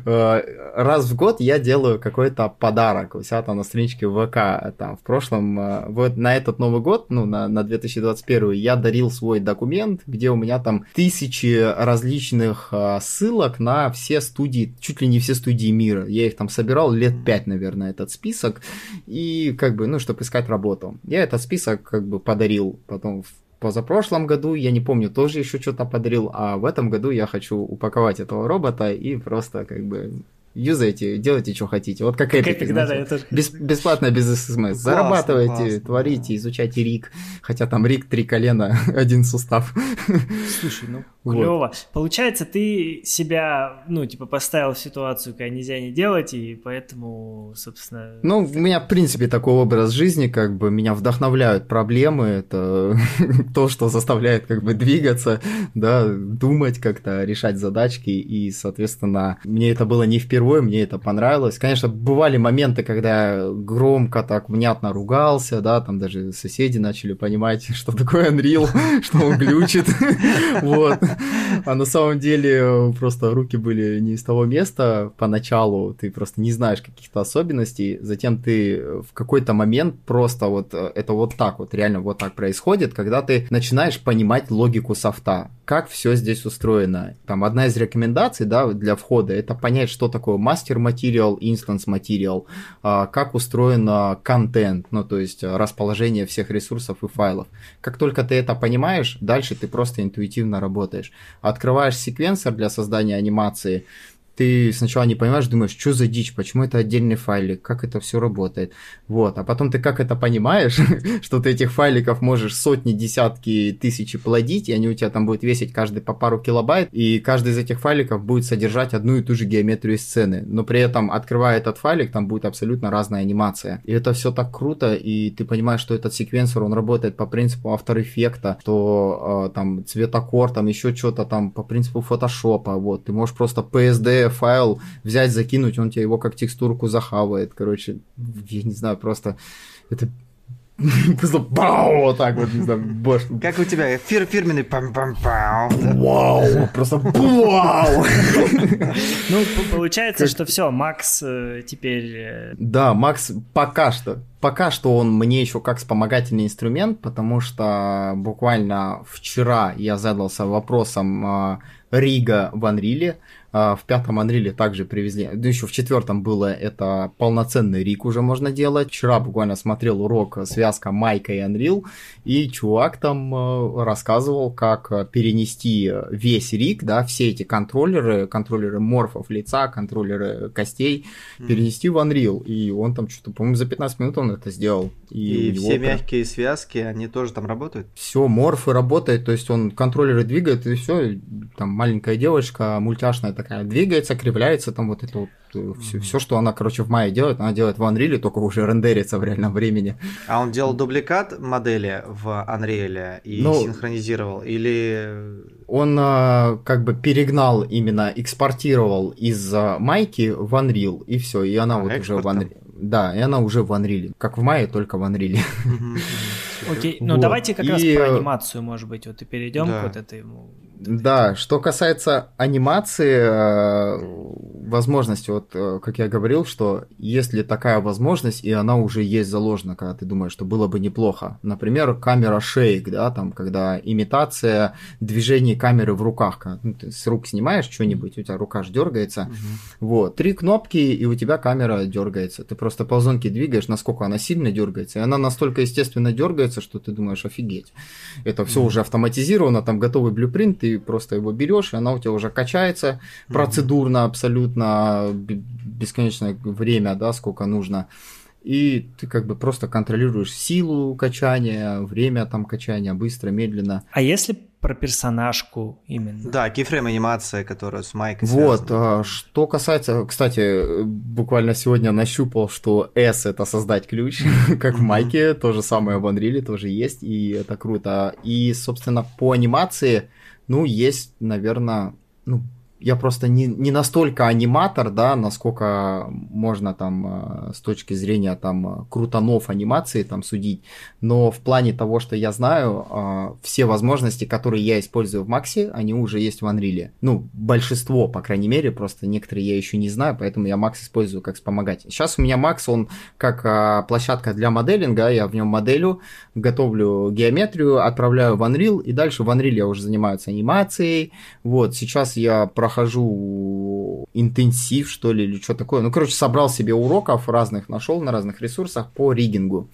S3: Э, раз в год я делаю какой-то подарок у себя там на страничке ВК. Там в прошлом, э, вот на этот Новый год, ну, на, на 2021, я дарил свой документ, где у меня там тысячи различных а, ссылок на все студии, чуть ли не все студии мира. Я их там собирал лет пять, наверное, этот список. И как бы, ну, чтобы искать работу. Я этот список как бы подарил потом в позапрошлом году, я не помню, тоже еще что-то подарил, а в этом году я хочу упаковать этого робота и просто как бы юзайте, делайте, что хотите. Вот как, как Epic, Epic да, да. Бес, бесплатно, без СМС. Зарабатывайте, классно, творите, да. изучайте рик. Хотя там рик, три колена, один сустав.
S2: Слушай, ну клево. Вот. Получается, ты себя, ну, типа, поставил в ситуацию, когда нельзя не делать, и поэтому, собственно...
S3: Ну, у меня, в принципе, такой образ жизни, как бы, меня вдохновляют проблемы, это то, что заставляет, как бы, двигаться, да, думать как-то, решать задачки, и, соответственно, мне это было не впервые, мне это понравилось. Конечно, бывали моменты, когда громко так внятно ругался, да, там даже соседи начали понимать, что такое Unreal, что он глючит, вот. А на самом деле просто руки были не из того места поначалу, ты просто не знаешь каких-то особенностей, затем ты в какой-то момент просто вот это вот так вот, реально вот так происходит, когда ты начинаешь понимать логику софта, как все здесь устроено. Там одна из рекомендаций, да, для входа, это понять, что такое мастер материал, инстанс материал, как устроен контент, ну, то есть расположение всех ресурсов и файлов. Как только ты это понимаешь, дальше ты просто интуитивно работаешь. Открываешь секвенсор для создания анимации, ты сначала не понимаешь, думаешь, что за дичь, почему это отдельный файлик, как это все работает. Вот, а потом ты как это понимаешь, что ты этих файликов можешь сотни, десятки, тысячи плодить, и они у тебя там будут весить каждый по пару килобайт, и каждый из этих файликов будет содержать одну и ту же геометрию сцены. Но при этом, открывая этот файлик, там будет абсолютно разная анимация. И это все так круто, и ты понимаешь, что этот секвенсор, он работает по принципу After Effects, что э, там цветокор, там еще что-то там по принципу фотошопа, вот. Ты можешь просто PSD файл взять, закинуть, он тебе его как текстурку захавает. Короче, я не знаю, просто это Просто бау, вот так вот, не знаю,
S1: бош. Как у тебя фир фирменный пам пам пау.
S3: Вау, просто вау.
S2: Ну, получается, что все, Макс э, теперь... Э,
S3: да, Макс пока что, пока что он мне еще как вспомогательный инструмент, потому что буквально вчера я задался вопросом э, Рига в Анриле, а, в пятом Unreal также привезли, да еще в четвертом было это полноценный рик уже можно делать. Вчера буквально смотрел урок связка Майка и Unreal, и чувак там э, рассказывал, как перенести весь рик, да, все эти контроллеры, контроллеры морфов лица, контроллеры костей, mm. перенести в Unreal. И он там что-то, по-моему, за 15 минут он это сделал.
S1: И, и все прям... мягкие связки, они тоже там работают?
S3: Все, морфы работают, то есть он контроллеры двигает, и все, там маленькая девочка мультяшная такая двигается, кривляется, там вот это вот все, все, что она, короче, в мае делает, она делает в Unreal, только уже рендерится в реальном времени.
S1: А он делал дубликат модели в Unreal и ну, синхронизировал, или...
S3: Он а, как бы перегнал именно, экспортировал из майки в Unreal, и все, и она а, вот уже в Unreal. Да, и она уже в Unreal. Как в мае, только в Unreal.
S2: Окей, ну давайте как раз про анимацию, может быть, вот и перейдем к вот этой
S3: да, что касается анимации, э, возможности, вот э, как я говорил, что если такая возможность, и она уже есть заложена, когда ты думаешь, что было бы неплохо. Например, камера шейк, да, там, когда имитация движений камеры в руках, когда ну, ты с рук снимаешь что-нибудь, у тебя рука ж дергается, угу. вот, три кнопки, и у тебя камера дергается. Ты просто ползунки двигаешь, насколько она сильно дергается, и она настолько естественно дергается, что ты думаешь, офигеть. Это все угу. уже автоматизировано, там готовый блюпринт, ты просто его берешь, и она у тебя уже качается процедурно абсолютно бесконечное время, да, сколько нужно. И ты как бы просто контролируешь силу качания, время там качания, быстро, медленно.
S2: А если про персонажку именно.
S1: Да, кейфрейм анимация, которая с Майкой
S3: Вот, а, что касается, кстати, буквально сегодня нащупал, что S это создать ключ, как в Майке, то же самое в Unreal тоже есть, и это круто. И, собственно, по анимации, ну, есть, наверное, ну, я просто не, не настолько аниматор, да, насколько можно там э, с точки зрения там э, крутанов анимации там судить, но в плане того, что я знаю, э, все возможности, которые я использую в Максе, они уже есть в Unreal. Ну, большинство, по крайней мере, просто некоторые я еще не знаю, поэтому я Макс использую как вспомогатель. Сейчас у меня Макс, он как площадка для моделинга, я в нем моделю, готовлю геометрию, отправляю в Unreal, и дальше в Unreal я уже занимаюсь анимацией. Вот, сейчас я про прохожу интенсив, что ли, или что такое. Ну, короче, собрал себе уроков разных, нашел на разных ресурсах по ригингу.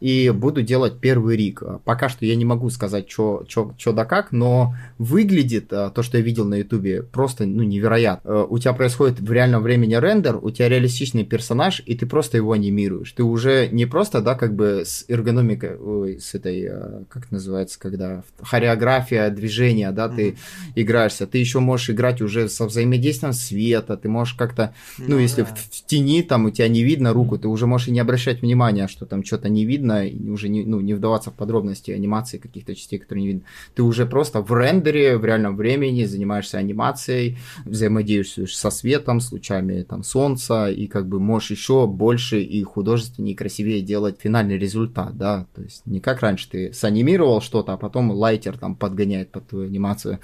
S3: И буду делать первый риг. Пока что я не могу сказать, что да как, но выглядит а, то, что я видел на ютубе, просто ну, невероятно. Э, у тебя происходит в реальном времени рендер, у тебя реалистичный персонаж, и ты просто его анимируешь. Ты уже не просто, да, как бы с эргономикой, ой, с этой, а, как это называется, когда хореография движения, да, ты mm-hmm. играешься, ты еще можешь играть уже со взаимодействием света, ты можешь как-то, ну, ну если да. в, в тени там у тебя не видно руку, ты уже можешь и не обращать внимания, что там что-то не видно, видно, и уже не, ну, не вдаваться в подробности анимации каких-то частей, которые не видно. Ты уже просто в рендере, в реальном времени занимаешься анимацией, взаимодействуешь со светом, с лучами там, солнца, и как бы можешь еще больше и художественнее, и красивее делать финальный результат, да, то есть не как раньше ты санимировал что-то, а потом лайтер там подгоняет под твою анимацию.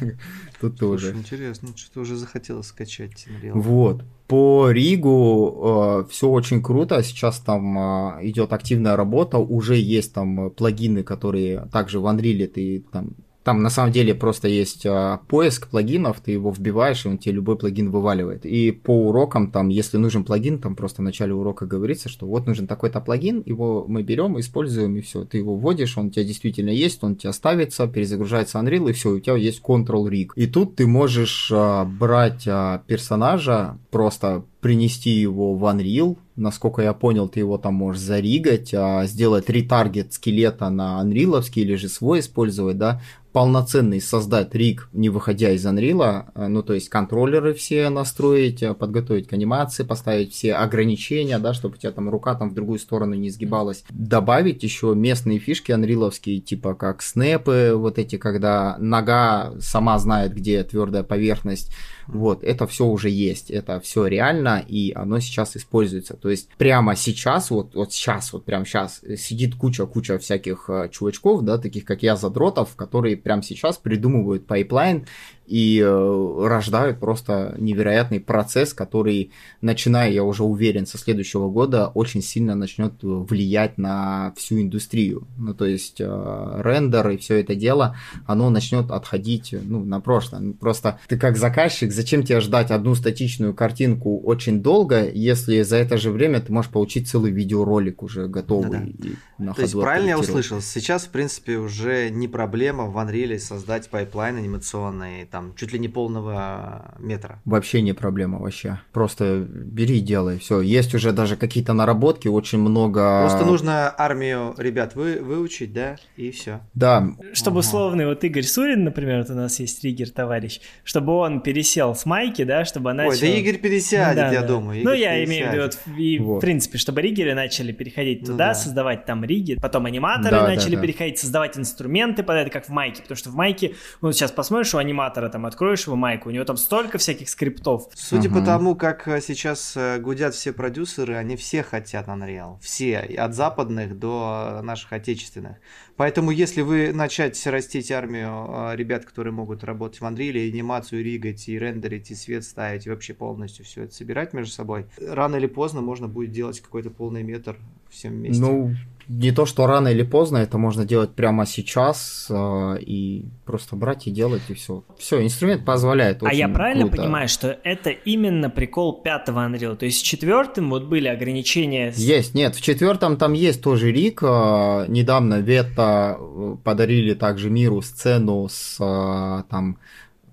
S3: Тут тоже.
S1: Интересно, что-то уже захотелось скачать.
S3: Вот. По Ригу э, все очень круто. Сейчас там э, идет активная работа. Уже есть там плагины, которые также в Unreal ты там там на самом деле просто есть а, поиск плагинов, ты его вбиваешь, и он тебе любой плагин вываливает. И по урокам, там, если нужен плагин, там просто в начале урока говорится, что вот нужен такой-то плагин, его мы берем, используем, и все. Ты его вводишь, он у тебя действительно есть, он у тебя ставится, перезагружается Unreal, и все, у тебя есть Control Rig. И тут ты можешь а, брать а, персонажа, просто принести его в Unreal. Насколько я понял, ты его там можешь заригать, а, сделать ретаргет скелета на Unreal или же свой использовать, да, полноценный создать риг, не выходя из Unreal, а, ну, то есть контроллеры все настроить, а, подготовить к анимации, поставить все ограничения, да, чтобы у тебя там рука там в другую сторону не сгибалась. Добавить еще местные фишки анриаловские, типа как снэпы, вот эти, когда нога сама знает, где твердая поверхность, вот, это все уже есть, это все реально, и оно сейчас используется. То есть прямо сейчас, вот, вот сейчас, вот прямо сейчас сидит куча-куча всяких э, чувачков, да, таких как я, задротов, которые прямо сейчас придумывают пайплайн и э, рождают просто невероятный процесс, который, начиная, я уже уверен, со следующего года, очень сильно начнет влиять на всю индустрию. Ну, то есть э, рендер и все это дело, оно начнет отходить ну, на прошлое. Просто ты как заказчик, зачем тебе ждать одну статичную картинку очень долго, если за это же время ты можешь получить целый видеоролик уже готовый. Да -да.
S1: То есть правильно я услышал, сейчас, в принципе, уже не проблема в Unreal создать пайплайн анимационный, там чуть ли не полного метра.
S3: Вообще не проблема вообще. Просто бери и делай. Все. Есть уже даже какие-то наработки, очень много.
S1: Просто нужно армию ребят вы, выучить, да, и все.
S3: Да.
S2: Чтобы ага. условный вот Игорь Сурин, например, вот у нас есть риггер товарищ, чтобы он пересел с майки, да, чтобы она.
S1: Ой, да Игорь пересядет, да, я да. думаю.
S2: Ну, Игорь ну, я пересядет. имею в виду, вот, и, вот. в принципе, чтобы риггеры начали переходить ну, туда, да. создавать там риги, потом аниматоры да, начали да, да. переходить, создавать инструменты под это, как в майке, потому что в майке, ну, сейчас посмотришь у аниматора там откроешь его майку, у него там столько всяких скриптов.
S1: Судя угу. по тому, как э, сейчас э, гудят все продюсеры, они все хотят Unreal. Все, от западных до наших отечественных. Поэтому, если вы начать растить армию э, ребят, которые могут работать в Unreal, анимацию ригать, и рендерить, и свет ставить, и вообще полностью все это собирать между собой, рано или поздно можно будет делать какой-то полный метр всем вместе.
S3: Ну, не то, что рано или поздно, это можно делать прямо сейчас э, и просто брать и делать, и все. Все, инструмент позволяет.
S2: А я правильно круто. понимаю, что это именно прикол пятого Unreal? То есть с четвертым вот были ограничения?
S3: Есть, нет, в четвертом там есть тоже рик. Э, недавно Вета э, подарили также миру сцену с э, там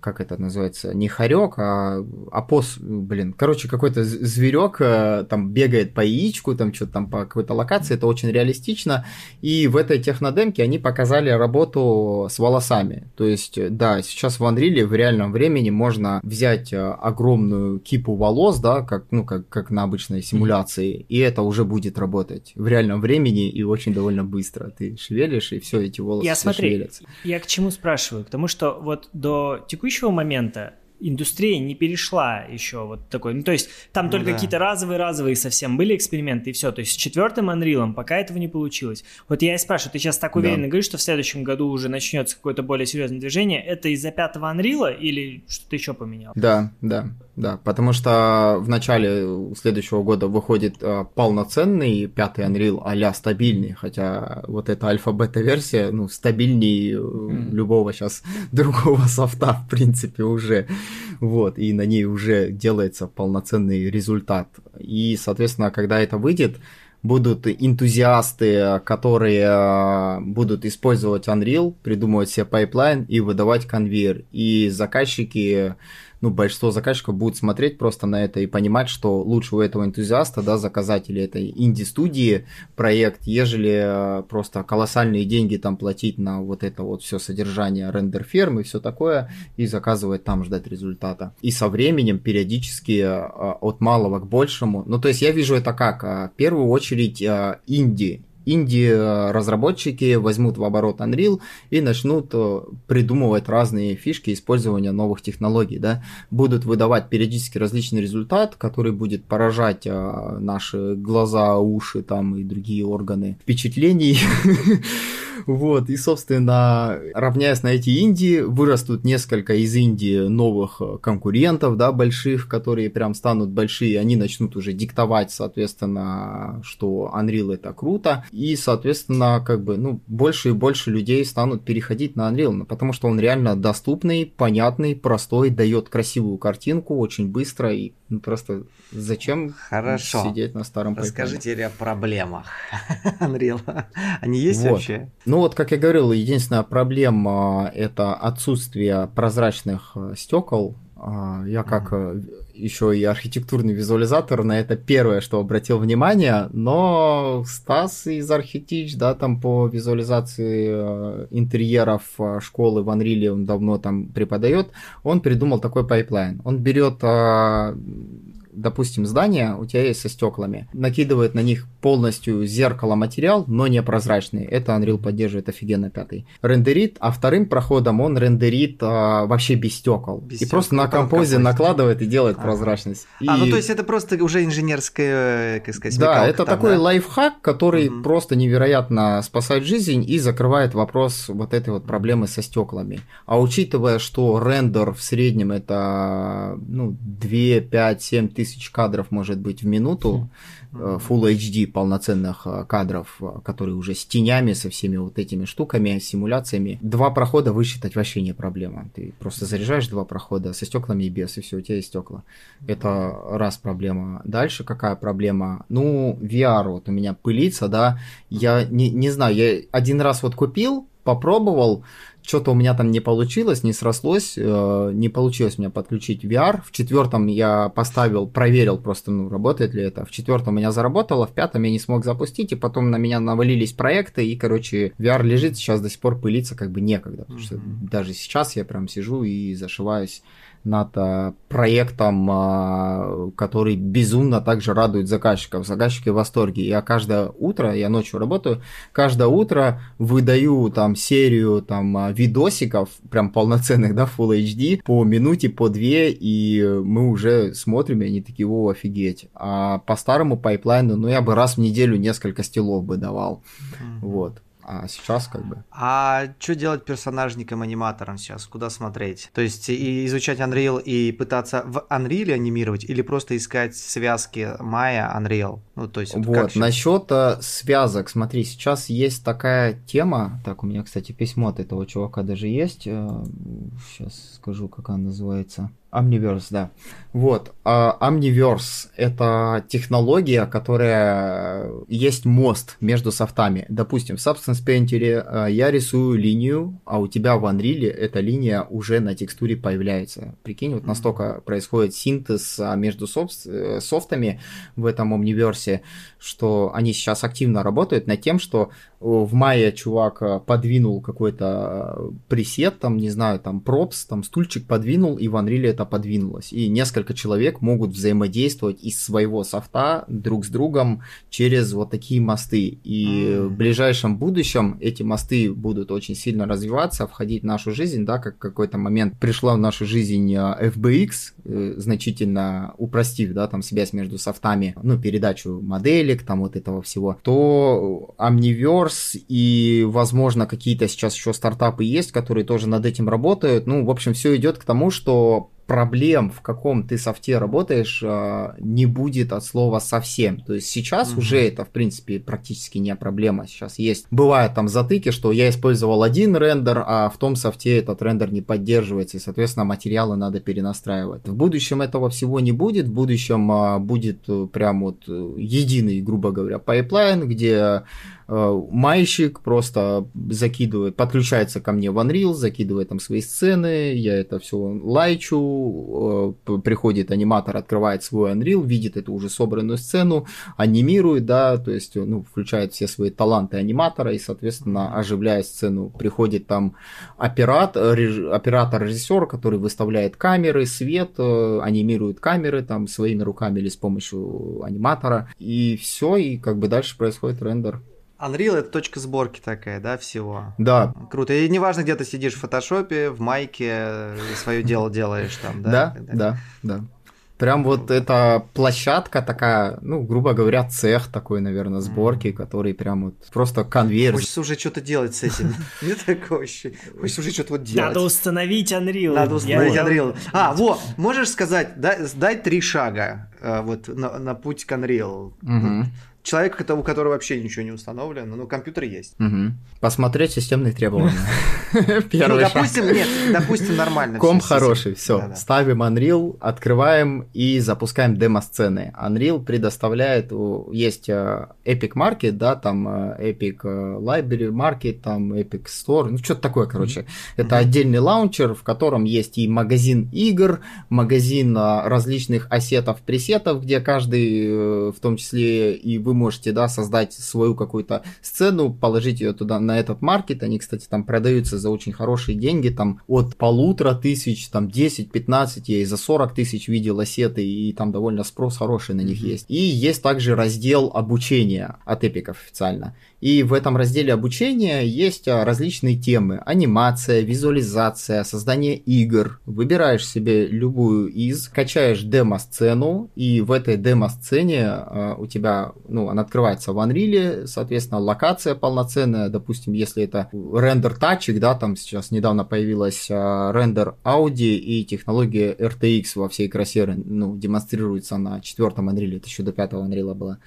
S3: как это называется, не хорек, а опос, блин, короче, какой-то зверек э, там бегает по яичку, там что-то там по какой-то локации, это очень реалистично, и в этой технодемке они показали работу с волосами, то есть, да, сейчас в Unreal в реальном времени можно взять э, огромную кипу волос, да, как, ну, как, как на обычной симуляции, и это уже будет работать в реальном времени и очень довольно быстро, ты шевелишь, и все эти волосы
S2: я, смотри, шевелятся. Я к чему спрашиваю? К тому, что вот до текущего текущего момента индустрия не перешла еще вот такой. Ну, то есть там ну, только да. какие-то разовые-разовые совсем были эксперименты, и все. То есть с четвертым Unreal пока этого не получилось. Вот я и спрашиваю, ты сейчас так уверенно да. говоришь, что в следующем году уже начнется какое-то более серьезное движение. Это из-за пятого Unreal или что-то еще поменял?
S3: Да, да. Да, потому что в начале следующего года выходит э, полноценный пятый Unreal а стабильный, хотя вот эта альфа-бета-версия, ну, стабильнее mm. любого сейчас другого софта, в принципе, уже. Вот, и на ней уже делается полноценный результат. И, соответственно, когда это выйдет, будут энтузиасты, которые э, будут использовать Unreal, придумывать себе пайплайн и выдавать конвейер. И заказчики ну, большинство заказчиков будут смотреть просто на это и понимать, что лучше у этого энтузиаста, да, заказать или этой инди-студии проект, ежели э, просто колоссальные деньги там платить на вот это вот все содержание рендер-ферм и все такое, и заказывать там ждать результата. И со временем периодически э, от малого к большему, ну, то есть я вижу это как, э, в первую очередь инди, инди-разработчики возьмут в оборот Unreal и начнут э, придумывать разные фишки использования новых технологий, да, будут выдавать периодически различный результат, который будет поражать э, наши глаза, уши там и другие органы впечатлений. Вот, и, собственно, равняясь на эти инди, вырастут несколько из инди новых конкурентов, да, больших, которые прям станут большие, они начнут уже диктовать, соответственно, что Unreal это круто, и, соответственно, как бы, ну, больше и больше людей станут переходить на Unreal, ну, потому что он реально доступный, понятный, простой, дает красивую картинку очень быстро, и ну, просто зачем
S1: Хорошо.
S3: сидеть на старом
S1: Расскажите о проблемах Unreal. Они есть
S3: вот.
S1: вообще?
S3: Ну вот, как я говорил, единственная проблема это отсутствие прозрачных э, стекол. А, я как mm-hmm. Еще и архитектурный визуализатор на это первое, что обратил внимание, но Стас из Архитич, да, там по визуализации э, интерьеров школы в Unreal он давно там преподает, он придумал такой пайплайн. Он берет а, допустим, здание у тебя есть со стеклами, накидывает на них полностью зеркало материал, но не прозрачный. Это Unreal поддерживает офигенно пятый. Рендерит, а вторым проходом он рендерит а, вообще без стекол. Без и стекол. просто на композе накладывает и делает ага. прозрачность. И...
S1: А, ну то есть это просто уже инженерская, как сказать,
S3: Да, это там, такой да? лайфхак, который угу. просто невероятно спасает жизнь и закрывает вопрос вот этой вот проблемы со стеклами. А учитывая, что рендер в среднем это ну, 2, 5, 7 тысяч кадров может быть в минуту, э, Full HD полноценных э, кадров, э, которые уже с тенями, со всеми вот этими штуками, симуляциями. Два прохода высчитать вообще не проблема. Ты просто заряжаешь два прохода со стеклами и без, и все, у тебя есть стекла. Это раз проблема. Дальше какая проблема? Ну, VR вот у меня пылится, да. Я не, не знаю, я один раз вот купил, попробовал, что-то у меня там не получилось, не срослось, э, не получилось у меня подключить VR. В четвертом я поставил, проверил просто, ну, работает ли это. В четвертом у меня заработало, в пятом я не смог запустить, и потом на меня навалились проекты, и, короче, VR лежит сейчас до сих пор пылиться как бы некогда. Потому что даже сейчас я прям сижу и зашиваюсь над а, проектом, а, который безумно также радует заказчиков. Заказчики в восторге. Я каждое утро, я ночью работаю, каждое утро выдаю там серию там а, видосиков, прям полноценных, да, Full HD, по минуте, по две, и мы уже смотрим, и они такие, о, офигеть. А по старому пайплайну, ну, я бы раз в неделю несколько стилов бы давал. Mm-hmm. Вот. А сейчас как бы.
S1: А что делать персонажником-аниматором сейчас? Куда смотреть? То есть и изучать Unreal и пытаться в Unreal анимировать или просто искать связки Maya Unreal?
S3: Ну, то есть вот, вот насчет э, связок, смотри, сейчас есть такая тема. Так, у меня, кстати, письмо от этого чувака даже есть. Сейчас э, скажу, как она называется. Omniverse, да. Вот. А Omniverse — это технология, которая есть мост между софтами. Допустим, в Substance Painter я рисую линию, а у тебя в Unreal эта линия уже на текстуре появляется. Прикинь, вот настолько происходит синтез а, между э, софтами в этом Omniverse, что они сейчас активно работают над тем, что в мае чувак э, подвинул какой-то э, пресет, там, не знаю, там, пропс, там, стульчик подвинул, и в Unreal это подвинулось. И несколько человек могут взаимодействовать из своего софта друг с другом через вот такие мосты. И mm. в ближайшем будущем эти мосты будут очень сильно развиваться, входить в нашу жизнь, да, как какой-то момент пришла в нашу жизнь э, FBX, значительно упростив, да, там, связь между софтами, ну, передачу моделек, там, вот этого всего, то Omniverse Mars, и, возможно, какие-то сейчас еще стартапы есть, которые тоже над этим работают. Ну, в общем, все идет к тому, что проблем, в каком ты софте работаешь, а, не будет от слова совсем. То есть сейчас угу. уже это, в принципе, практически не проблема. Сейчас есть, бывают там затыки, что я использовал один рендер, а в том софте этот рендер не поддерживается, и, соответственно, материалы надо перенастраивать. В будущем этого всего не будет, в будущем а, будет э, прям вот э, единый, грубо говоря, пайплайн, где Э, майщик просто закидывает, подключается ко мне в Unreal, закидывает там свои сцены, я это все лайчу, э, приходит аниматор, открывает свой Unreal, видит эту уже собранную сцену, анимирует, да, то есть, ну, включает все свои таланты аниматора и, соответственно, оживляет сцену. Приходит там оператор, оператор-режиссер, который выставляет камеры, свет, э, анимирует камеры там своими руками или с помощью аниматора, и все, и как бы дальше происходит рендер.
S1: Unreal это точка сборки такая, да, всего.
S3: Да.
S1: Круто. И неважно, где ты сидишь в фотошопе, в майке, свое дело делаешь там,
S3: да? Да, да, да. Прям вот эта площадка такая, ну, грубо говоря, цех такой, наверное, сборки, который прям вот просто конвейер.
S1: Хочется уже что-то делать с этим. Не такое ощущение. Хочется уже что-то вот делать.
S2: Надо установить Unreal.
S1: Надо установить Unreal. А, вот, можешь сказать, дай три шага э, вот на путь к Unreal человек, у которого вообще ничего не установлено, но компьютер есть.
S3: Угу. Посмотреть системные требования.
S1: Первый ну, допустим, нет, допустим, нормально.
S3: Ком хороший, все. Ставим Unreal, открываем и запускаем демо-сцены. Unreal предоставляет, есть э, Epic Market, да, там э, Epic э, Library Market, там Epic Store, ну что-то такое, короче. Это отдельный лаунчер, в котором есть и магазин игр, магазин различных ассетов, пресетов, где каждый, в том числе и вы можете, да, создать свою какую-то сцену, положить ее туда на этот маркет. Они, кстати, там продаются за очень хорошие деньги, там от полутора тысяч, там 10-15, я и за 40 тысяч видел ассеты, и там довольно спрос хороший на них mm-hmm. есть. И есть также раздел обучения от эпиков официально. И в этом разделе обучения есть а, различные темы. Анимация, визуализация, создание игр. Выбираешь себе любую из, качаешь демо-сцену, и в этой демо-сцене э, у тебя, ну, она открывается в Unreal, соответственно, локация полноценная, допустим, если это рендер тачик, да, там сейчас недавно появилась э, рендер Audi и технология RTX во всей красе, ну, демонстрируется на четвертом Unreal, это еще до пятого Unreal было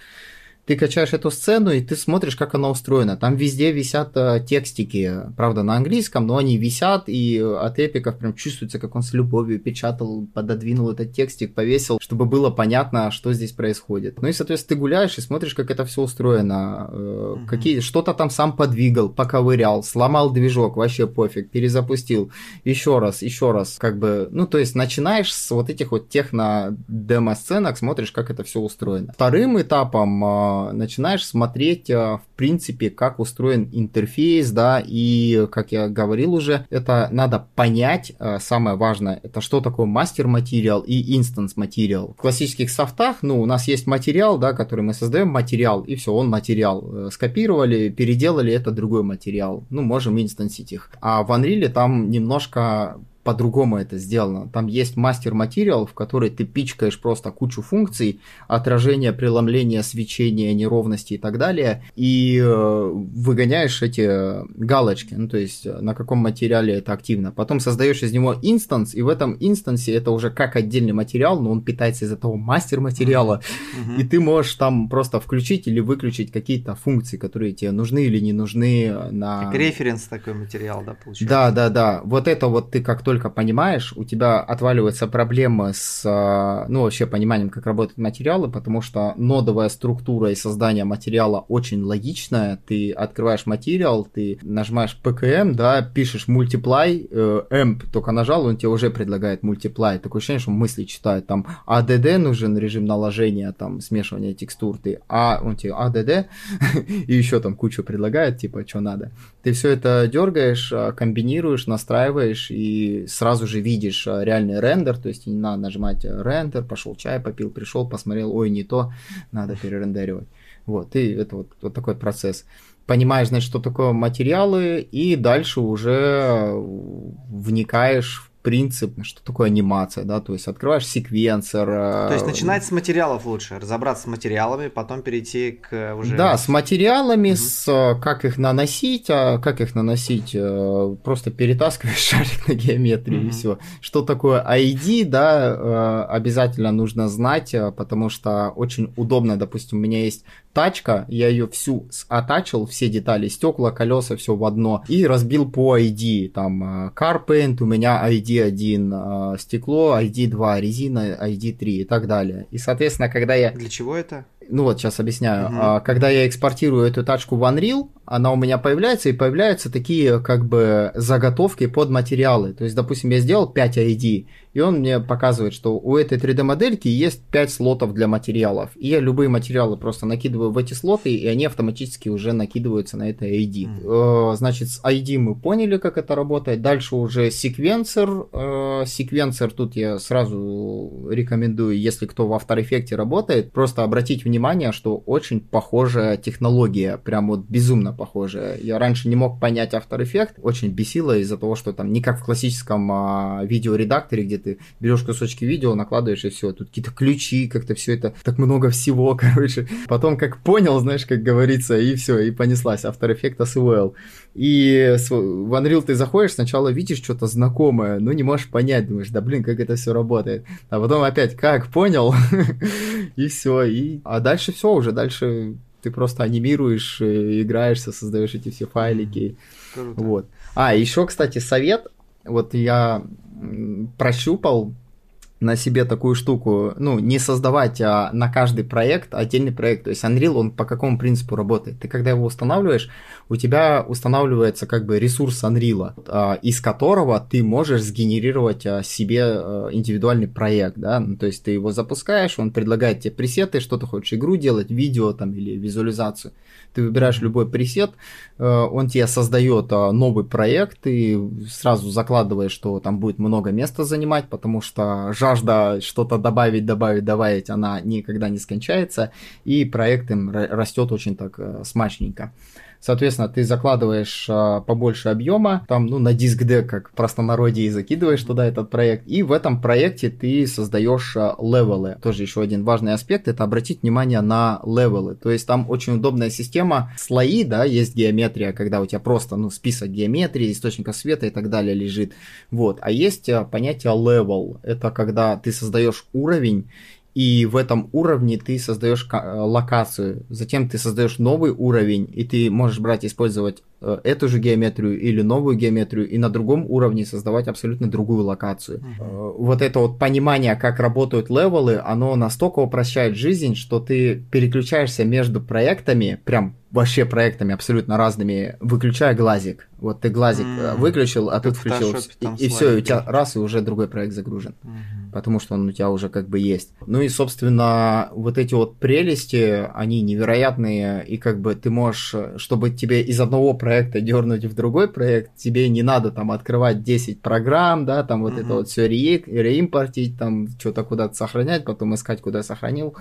S3: ты качаешь эту сцену, и ты смотришь, как она устроена. Там везде висят э, текстики, правда, на английском, но они висят, и от эпиков прям чувствуется, как он с любовью печатал, пододвинул этот текстик, повесил, чтобы было понятно, что здесь происходит. Ну и, соответственно, ты гуляешь и смотришь, как это все устроено. Э, какие, что-то там сам подвигал, поковырял, сломал движок, вообще пофиг, перезапустил. Еще раз, еще раз, как бы, ну, то есть начинаешь с вот этих вот техно-демо-сценок, смотришь, как это все устроено. Вторым этапом э, начинаешь смотреть, а, в принципе, как устроен интерфейс, да, и, как я говорил уже, это надо понять, а, самое важное, это что такое мастер-материал и инстанс-материал. В классических софтах, ну, у нас есть материал, да, который мы создаем, материал, и все, он материал. Э, скопировали, переделали, это другой материал. Ну, можем инстансить их. А в Unreal там немножко по-другому это сделано. Там есть мастер материал, в который ты пичкаешь просто кучу функций, отражение, преломление, свечение, неровности и так далее, и э, выгоняешь эти галочки, ну то есть на каком материале это активно. Потом создаешь из него инстанс, и в этом инстансе это уже как отдельный материал, но он питается из этого мастер материала, mm-hmm. и ты можешь там просто включить или выключить какие-то функции, которые тебе нужны или не нужны на...
S1: Как референс такой материал, да, получается?
S3: Да, да, да. Вот это вот ты как только только понимаешь, у тебя отваливается проблема с, а, ну, вообще пониманием, как работают материалы, потому что нодовая структура и создание материала очень логичная. Ты открываешь материал, ты нажимаешь PKM, да, пишешь multiply, э, amp только нажал, он тебе уже предлагает multiply. Такое ощущение, что мысли читает. Там ADD нужен режим наложения, там, смешивания текстур, ты, а, он тебе ADD, и еще там кучу предлагает, типа, что надо. Ты все это дергаешь, а, комбинируешь, настраиваешь и сразу же видишь а, реальный рендер, то есть не надо нажимать э, рендер, пошел чай попил, пришел, посмотрел, ой, не то, надо перерендеривать. Вот, и это вот, вот такой процесс. Понимаешь, значит, что такое материалы, и дальше уже вникаешь принцип, что такое анимация, да, то есть открываешь секвенсор.
S1: То есть начинать с материалов лучше, разобраться с материалами, потом перейти к уже...
S3: Да, с материалами, угу. с как их наносить, а как их наносить, просто перетаскиваешь шарик на геометрии угу. и все. Что такое ID, да, обязательно нужно знать, потому что очень удобно, допустим, у меня есть тачка, я ее всю оттачил, все детали, стекла, колеса, все в одно, и разбил по ID, там, э, Carpaint, у меня ID1, э, стекло, ID2, резина, ID3 и так далее. И, соответственно, когда я...
S1: Для чего это?
S3: Ну вот, сейчас объясняю. Угу. Когда я экспортирую эту тачку в Unreal, она у меня появляется, и появляются такие как бы заготовки под материалы. То есть, допустим, я сделал 5 ID, и он мне показывает, что у этой 3D-модельки есть 5 слотов для материалов. И я любые материалы просто накидываю в эти слоты, и они автоматически уже накидываются на это ID. Mm. Значит, с ID мы поняли, как это работает. Дальше уже секвенсор. Э, секвенсор тут я сразу рекомендую, если кто в After Effects работает, просто обратить внимание, что очень похожая технология, прям вот безумно похожая. Я раньше не мог понять After Effects, очень бесило из-за того, что там не как в классическом а, видеоредакторе, где ты берешь кусочки видео, накладываешь и все. Тут какие-то ключи, как-то все это, так много всего, короче. Потом как понял, знаешь, как говорится, и все, и понеслась After Effects SWL. И в Unreal ты заходишь, сначала видишь что-то знакомое, но не можешь понять, думаешь, да блин, как это все работает. А потом опять, как, понял, и все. И... А дальше все уже, дальше ты просто анимируешь, э, играешься, создаешь эти все файлики. Круто. Вот. А, еще, кстати, совет. Вот я прощупал на себе такую штуку, ну, не создавать а на каждый проект отдельный проект. То есть Unreal, он по какому принципу работает? Ты когда его устанавливаешь, у тебя устанавливается как бы ресурс Unreal, а, из которого ты можешь сгенерировать а, себе а, индивидуальный проект, да, ну, то есть ты его запускаешь, он предлагает тебе пресеты, что ты хочешь игру делать, видео там или визуализацию. Ты выбираешь любой пресет, он тебе создает новый проект, и сразу закладываешь, что там будет много места занимать, потому что жажда что-то добавить, добавить, добавить, она никогда не скончается, и проект им растет очень так э, смачненько. Соответственно, ты закладываешь а, побольше объема, там, ну, на диск D, как в простонародье, и закидываешь туда этот проект. И в этом проекте ты создаешь а, левелы. Тоже еще один важный аспект, это обратить внимание на левелы. То есть там очень удобная система. Слои, да, есть геометрия, когда у тебя просто, ну, список геометрии, источника света и так далее лежит. Вот. А есть а, понятие level. Это когда ты создаешь уровень, и в этом уровне ты создаешь э, локацию. Затем ты создаешь новый уровень, и ты можешь брать использовать эту же геометрию или новую геометрию, и на другом уровне создавать абсолютно другую локацию. Uh-huh. Вот это вот понимание, как работают левелы, оно настолько упрощает жизнь, что ты переключаешься между проектами, прям вообще проектами абсолютно разными, выключая глазик. Вот ты глазик mm-hmm. выключил, а тут включил, и, и все, и у тебя раз, и уже другой проект загружен. Mm-hmm потому что он у тебя уже как бы есть. Ну и, собственно, вот эти вот прелести, они невероятные, и как бы ты можешь, чтобы тебе из одного проекта дернуть в другой проект, тебе не надо там открывать 10 программ, да, там вот mm-hmm. это вот все ре- реимпортить, там что-то куда-то сохранять, потом искать, куда сохранил,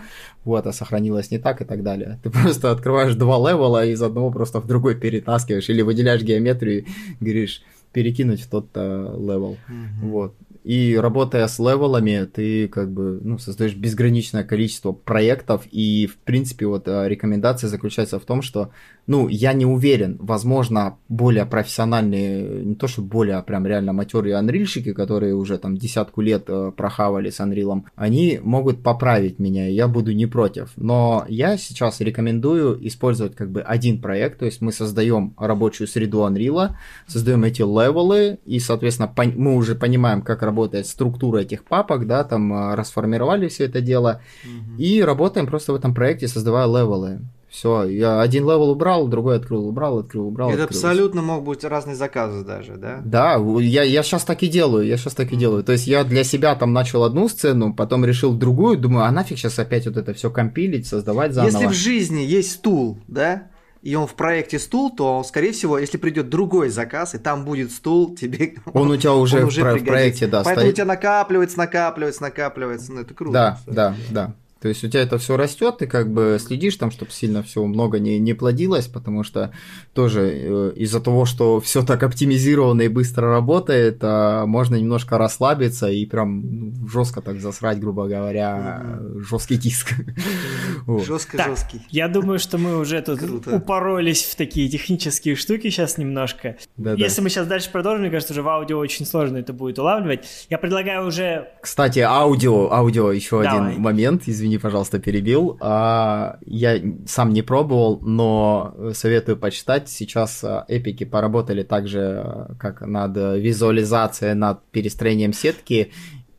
S3: вот, а сохранилось не так и так далее. Ты просто открываешь два левела из одного просто в другой перетаскиваешь, или выделяешь геометрию и говоришь, перекинуть в тот левел. Mm-hmm. Вот. И работая с левелами, ты как бы ну, создаешь безграничное количество проектов. И, в принципе, вот э, рекомендация заключается в том, что ну, я не уверен, возможно, более профессиональные, не то что более, а прям реально матерые анрильщики, которые уже там десятку лет э, прохавали с анрилом, они могут поправить меня, и я буду не против. Но я сейчас рекомендую использовать как бы один проект, то есть мы создаем рабочую среду анрила, создаем эти левелы, и, соответственно, мы уже понимаем, как работает структура этих папок, да, там э, расформировали все это дело, угу. и работаем просто в этом проекте, создавая левелы. Все, я один левел убрал, другой открыл, убрал, открыл, убрал.
S1: Это открыл. абсолютно могут быть разные заказы даже, да?
S3: Да, я, я сейчас так и делаю, я сейчас так и делаю. То есть я для себя там начал одну сцену, потом решил другую, думаю, а нафиг сейчас опять вот это все компилить, создавать заново.
S1: Если в жизни есть стул, да, и он в проекте стул, то, скорее всего, если придет другой заказ, и там будет стул, тебе...
S3: Он у тебя уже, он уже в, в проекте, да,
S1: Поэтому стоит. у тебя накапливается, накапливается, накапливается, ну это круто.
S3: Да, кстати. да, да. То есть у тебя это все растет, ты как бы следишь там, чтобы сильно все много не, не плодилось, потому что тоже э, из-за того, что все так оптимизировано и быстро работает, э, можно немножко расслабиться и прям ну, жестко так засрать, грубо говоря, жесткий диск.
S1: Жестко-жесткий.
S2: Я думаю, что мы уже тут упоролись в такие технические штуки сейчас немножко. Если мы сейчас дальше продолжим, мне кажется, уже в аудио очень сложно это будет улавливать. Я предлагаю уже...
S3: Кстати, аудио, аудио еще один момент, извини, пожалуйста, перебил. А, я сам не пробовал, но советую почитать. Сейчас а, эпики поработали также а, как над визуализацией, над перестроением сетки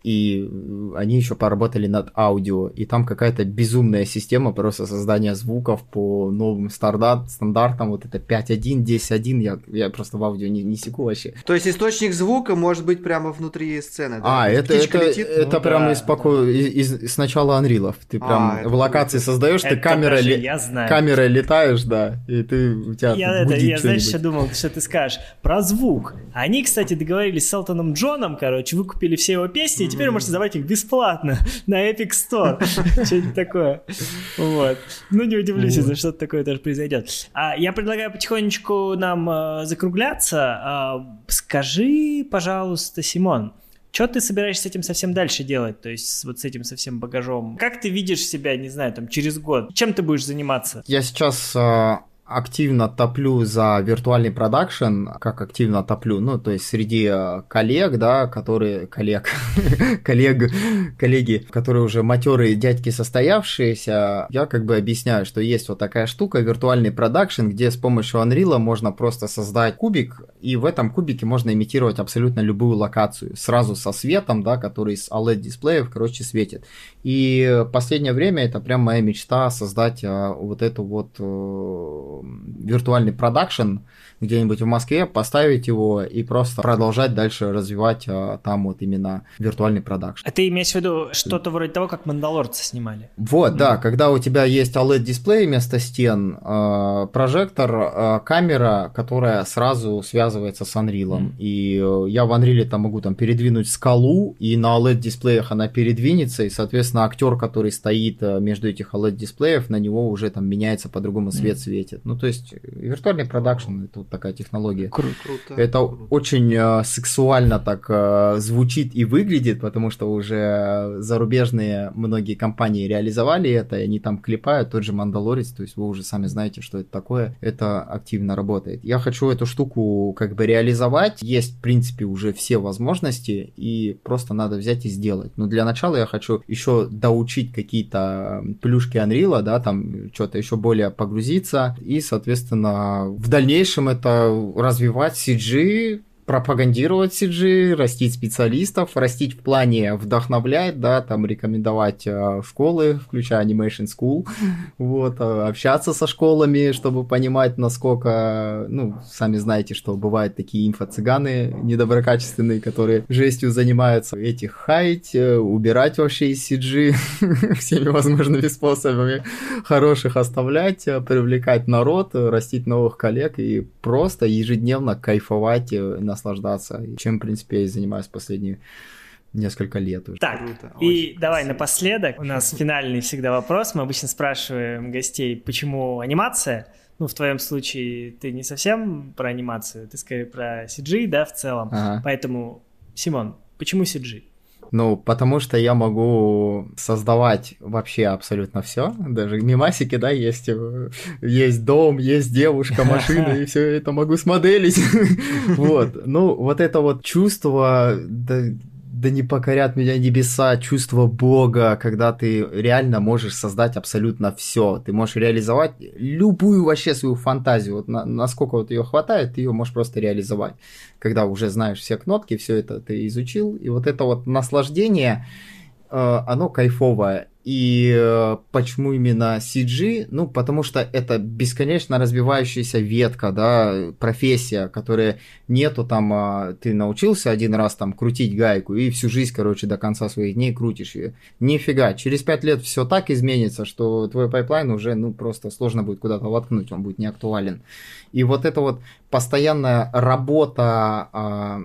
S3: и они еще поработали над аудио, и там какая-то безумная система просто создания звуков по новым стандарт, стандартам, вот это 5.1, 10.1, я, я просто в аудио не, не секу вообще.
S1: То есть источник звука может быть прямо внутри сцены,
S3: да? А, это, это, летит? это ну, прямо да, из, поко... да. из, из, с начала Unreal. Ты а, прям а, в локации создаешь, ты камерой, ли... я знаю. камерой летаешь, да, и ты, у тебя
S2: Я, это, я знаешь, что думал, что ты скажешь? Про звук. Они, кстати, договорились с Элтоном Джоном, короче, выкупили все его песни, теперь можете забрать их бесплатно на Epic Store. Что-нибудь такое. Вот. Ну, не удивлюсь, если что-то такое тоже произойдет. А, я предлагаю потихонечку нам э, закругляться. А, скажи, пожалуйста, Симон, что ты собираешься с этим совсем дальше делать? То есть вот с этим совсем багажом. Как ты видишь себя, не знаю, там через год? Чем ты будешь заниматься?
S3: Я сейчас э, активно топлю за виртуальный продакшн, как активно топлю, ну, то есть среди э, коллег, да, которые, коллег, коллег, коллеги, которые уже матерые дядьки состоявшиеся, я как бы объясняю, что есть вот такая штука, виртуальный продакшн, где с помощью Unreal можно просто создать кубик, и в этом кубике можно имитировать абсолютно любую локацию, сразу со светом, да, который с OLED-дисплеев, короче, светит. И в последнее время это прям моя мечта создать а, вот эту вот э, виртуальный продакшн где-нибудь в Москве, поставить его и просто продолжать дальше развивать а, там вот именно виртуальный продакшн.
S2: А ты имеешь в виду что-то вроде того, как Мандалорцы снимали?
S3: Вот, mm. да, когда у тебя есть OLED-дисплей вместо стен, э, прожектор, э, камера, которая сразу связывается с Unreal. Mm. И э, я в Unreal там могу там передвинуть скалу, и на OLED-дисплеях она передвинется, и, соответственно, актер, который стоит между этих OLED-дисплеев, на него уже там меняется по-другому свет mm. светит. Ну, то есть виртуальный продакшн, это такая технология. Кру- круто. Это круто. очень э, сексуально так э, звучит и выглядит, потому что уже зарубежные многие компании реализовали это, и они там клепают тот же Мандалорец, то есть вы уже сами знаете, что это такое. Это активно работает. Я хочу эту штуку как бы реализовать. Есть, в принципе, уже все возможности, и просто надо взять и сделать. Но для начала я хочу еще доучить какие-то плюшки Unreal, да, там что-то еще более погрузиться, и, соответственно, в дальнейшем это развивать CG, пропагандировать CG, растить специалистов, растить в плане вдохновлять, да, там рекомендовать э, школы, включая Animation School, вот, э, общаться со школами, чтобы понимать, насколько, ну, сами знаете, что бывают такие инфо-цыганы недоброкачественные, которые жестью занимаются, этих хаять, э, убирать вообще из CG всеми возможными способами, хороших оставлять, привлекать народ, растить новых коллег и просто ежедневно кайфовать на наслаждаться, чем, в принципе, я и занимаюсь последние несколько лет уже.
S2: Так, Круто, и давай спасибо. напоследок, у нас финальный всегда вопрос, мы обычно спрашиваем гостей, почему анимация? Ну, в твоем случае ты не совсем про анимацию, ты скорее про CG, да, в целом. Ага. Поэтому, Симон, почему CG?
S3: Ну, потому что я могу создавать вообще абсолютно все. Даже мимасики, да, есть, э, есть дом, есть девушка, машина, и все это могу смоделить. Вот. Ну, вот это вот чувство, да не покорят меня небеса, чувство Бога, когда ты реально можешь создать абсолютно все. Ты можешь реализовать любую вообще свою фантазию. Вот на, насколько вот ее хватает, ты ее можешь просто реализовать. Когда уже знаешь все кнопки, все это ты изучил. И вот это вот наслаждение, э, оно кайфовое. И э, почему именно CG? Ну, потому что это бесконечно развивающаяся ветка, да, профессия, которая нету там, а, ты научился один раз там крутить гайку и всю жизнь, короче, до конца своих дней крутишь ее. Нифига, через пять лет все так изменится, что твой пайплайн уже, ну, просто сложно будет куда-то воткнуть, он будет не актуален. И вот эта вот постоянная работа а,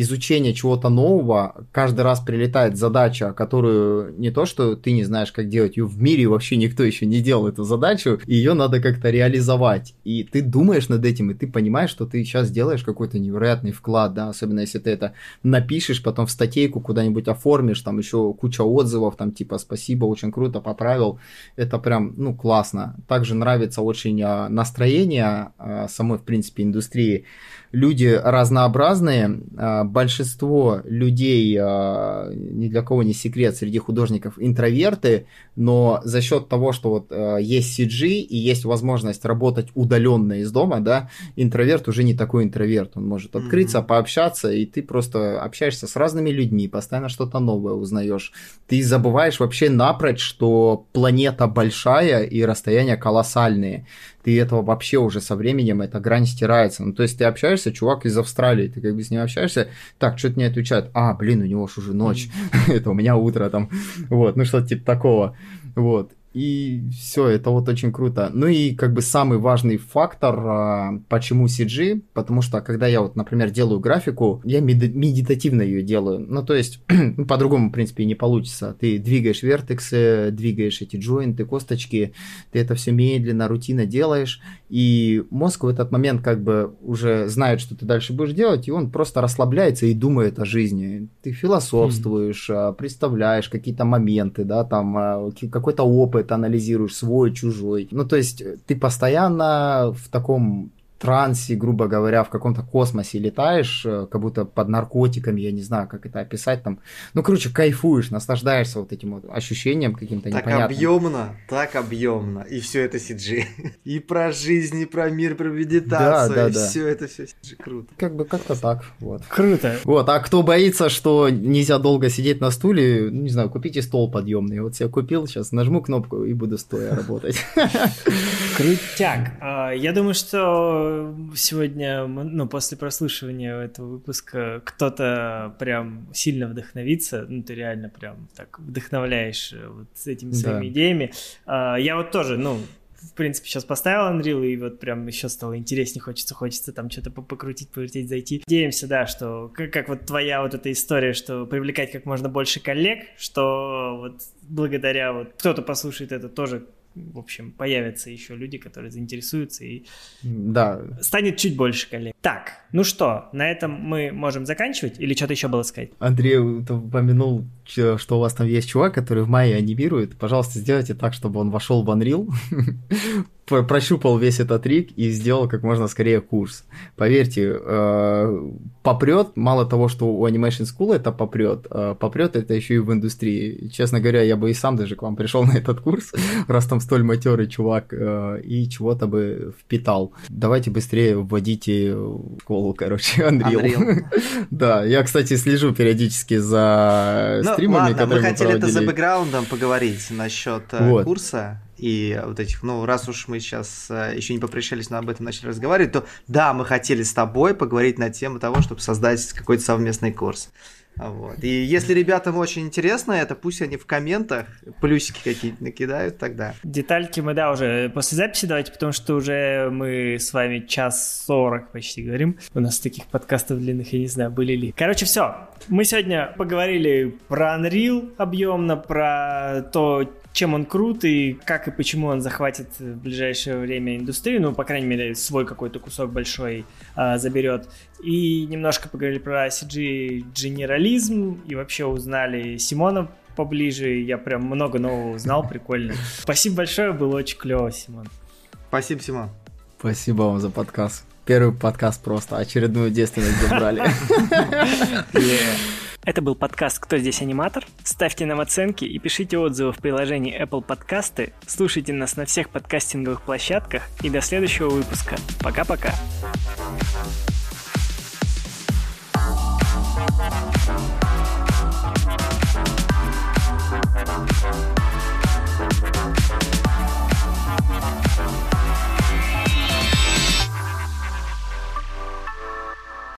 S3: изучение чего-то нового, каждый раз прилетает задача, которую не то, что ты не знаешь, как делать, ее в мире вообще никто еще не делал эту задачу, и ее надо как-то реализовать. И ты думаешь над этим, и ты понимаешь, что ты сейчас делаешь какой-то невероятный вклад, да, особенно если ты это напишешь, потом в статейку куда-нибудь оформишь, там еще куча отзывов, там типа спасибо, очень круто, поправил. Это прям, ну, классно. Также нравится очень а, настроение а, самой, в принципе, индустрии люди разнообразные. А, большинство людей, а, ни для кого не секрет, среди художников интроверты, но за счет того, что вот а, есть CG и есть возможность работать удаленно из дома, да, интроверт уже не такой интроверт. Он может открыться, mm-hmm. пообщаться, и ты просто общаешься с разными людьми, постоянно что-то новое узнаешь. Ты забываешь вообще напрочь, что планета большая и расстояния колоссальные ты этого вообще уже со временем, эта грань стирается. Ну, то есть ты общаешься, чувак из Австралии, ты как бы с ним общаешься, так, что-то не отвечает, а, блин, у него ж уже ночь, это у меня утро там, вот, ну что-то типа такого, вот. И все, это вот очень круто. Ну и как бы самый важный фактор, а, почему CG, потому что когда я вот, например, делаю графику, я мед- медитативно ее делаю. Ну то есть ну, по-другому, в принципе, не получится. Ты двигаешь вертексы, двигаешь эти джойнты, косточки, ты это все медленно, рутинно делаешь, и мозг в этот момент как бы уже знает, что ты дальше будешь делать, и он просто расслабляется и думает о жизни. Ты философствуешь, mm. представляешь какие-то моменты, да, там а, какой-то опыт, анализируешь, свой, чужой. Ну, то есть э, ты постоянно в таком трансе, грубо говоря, в каком-то космосе летаешь, э, как будто под наркотиками, я не знаю, как это описать там. Ну, короче, кайфуешь, наслаждаешься вот этим вот ощущением каким-то
S1: так
S3: непонятным.
S1: Так объемно, так объемно, и все это CG. И про жизнь, и про мир, про медитацию, да, да, и да. все это все CG. Круто.
S3: Как бы как-то так, вот.
S2: Круто.
S3: Вот, а кто боится, что нельзя долго сидеть на стуле, ну, не знаю, купите стол подъемный. Вот я купил, сейчас нажму кнопку и буду стоя работать.
S2: Крутяк. А, я думаю, что сегодня, ну, после прослушивания этого выпуска кто-то прям сильно вдохновится, ну, ты реально прям так вдохновляешь э, вот с этими своими да. идеями. А, я вот тоже, ну, в принципе, сейчас поставил Unreal, и вот прям еще стало интереснее, хочется, хочется там что-то покрутить, повертеть, зайти. Надеемся, да, что как, как вот твоя вот эта история, что привлекать как можно больше коллег, что вот благодаря вот кто-то послушает это тоже в общем, появятся еще люди, которые заинтересуются и
S3: да.
S2: станет чуть больше коллег. Так, ну что, на этом мы можем заканчивать или что-то еще было сказать?
S3: Андрей упомянул, что у вас там есть чувак, который в мае анимирует. Пожалуйста, сделайте так, чтобы он вошел в Unreal, прощупал весь этот трик и сделал как можно скорее курс. Поверьте, э, попрет, мало того, что у Animation School это попрет, э, попрет это еще и в индустрии. Честно говоря, я бы и сам даже к вам пришел на этот курс, раз там столь матерый чувак, э, и чего-то бы впитал. Давайте быстрее вводите в школу, короче, Unreal. Unreal. да, я, кстати, слежу периодически за ну, стримами, ладно, которые
S1: мы хотели мы это за бэкграундом поговорить насчет вот. курса и вот этих, ну, раз уж мы сейчас э, еще не попрощались, но об этом начали разговаривать, то да, мы хотели с тобой поговорить на тему того, чтобы создать какой-то совместный курс. Вот. И если ребятам очень интересно это, пусть они в комментах плюсики какие-то накидают тогда.
S2: Детальки мы, да, уже после записи давайте, потому что уже мы с вами час сорок почти говорим. У нас таких подкастов длинных, я не знаю, были ли. Короче, все. Мы сегодня поговорили про Unreal объемно, про то, чем он крут и как и почему он захватит в ближайшее время индустрию, ну, по крайней мере, свой какой-то кусок большой а, заберет. И немножко поговорили про CG-генерализм и вообще узнали Симона поближе. Я прям много нового узнал, прикольно. Спасибо большое, было очень клево, Симон.
S1: Спасибо, Симон.
S3: Спасибо вам за подкаст. Первый подкаст просто, очередную девственность забрали.
S2: Это был подкаст «Кто здесь аниматор?». Ставьте нам оценки и пишите отзывы в приложении Apple Подкасты. Слушайте нас на всех подкастинговых площадках. И до следующего выпуска. Пока-пока.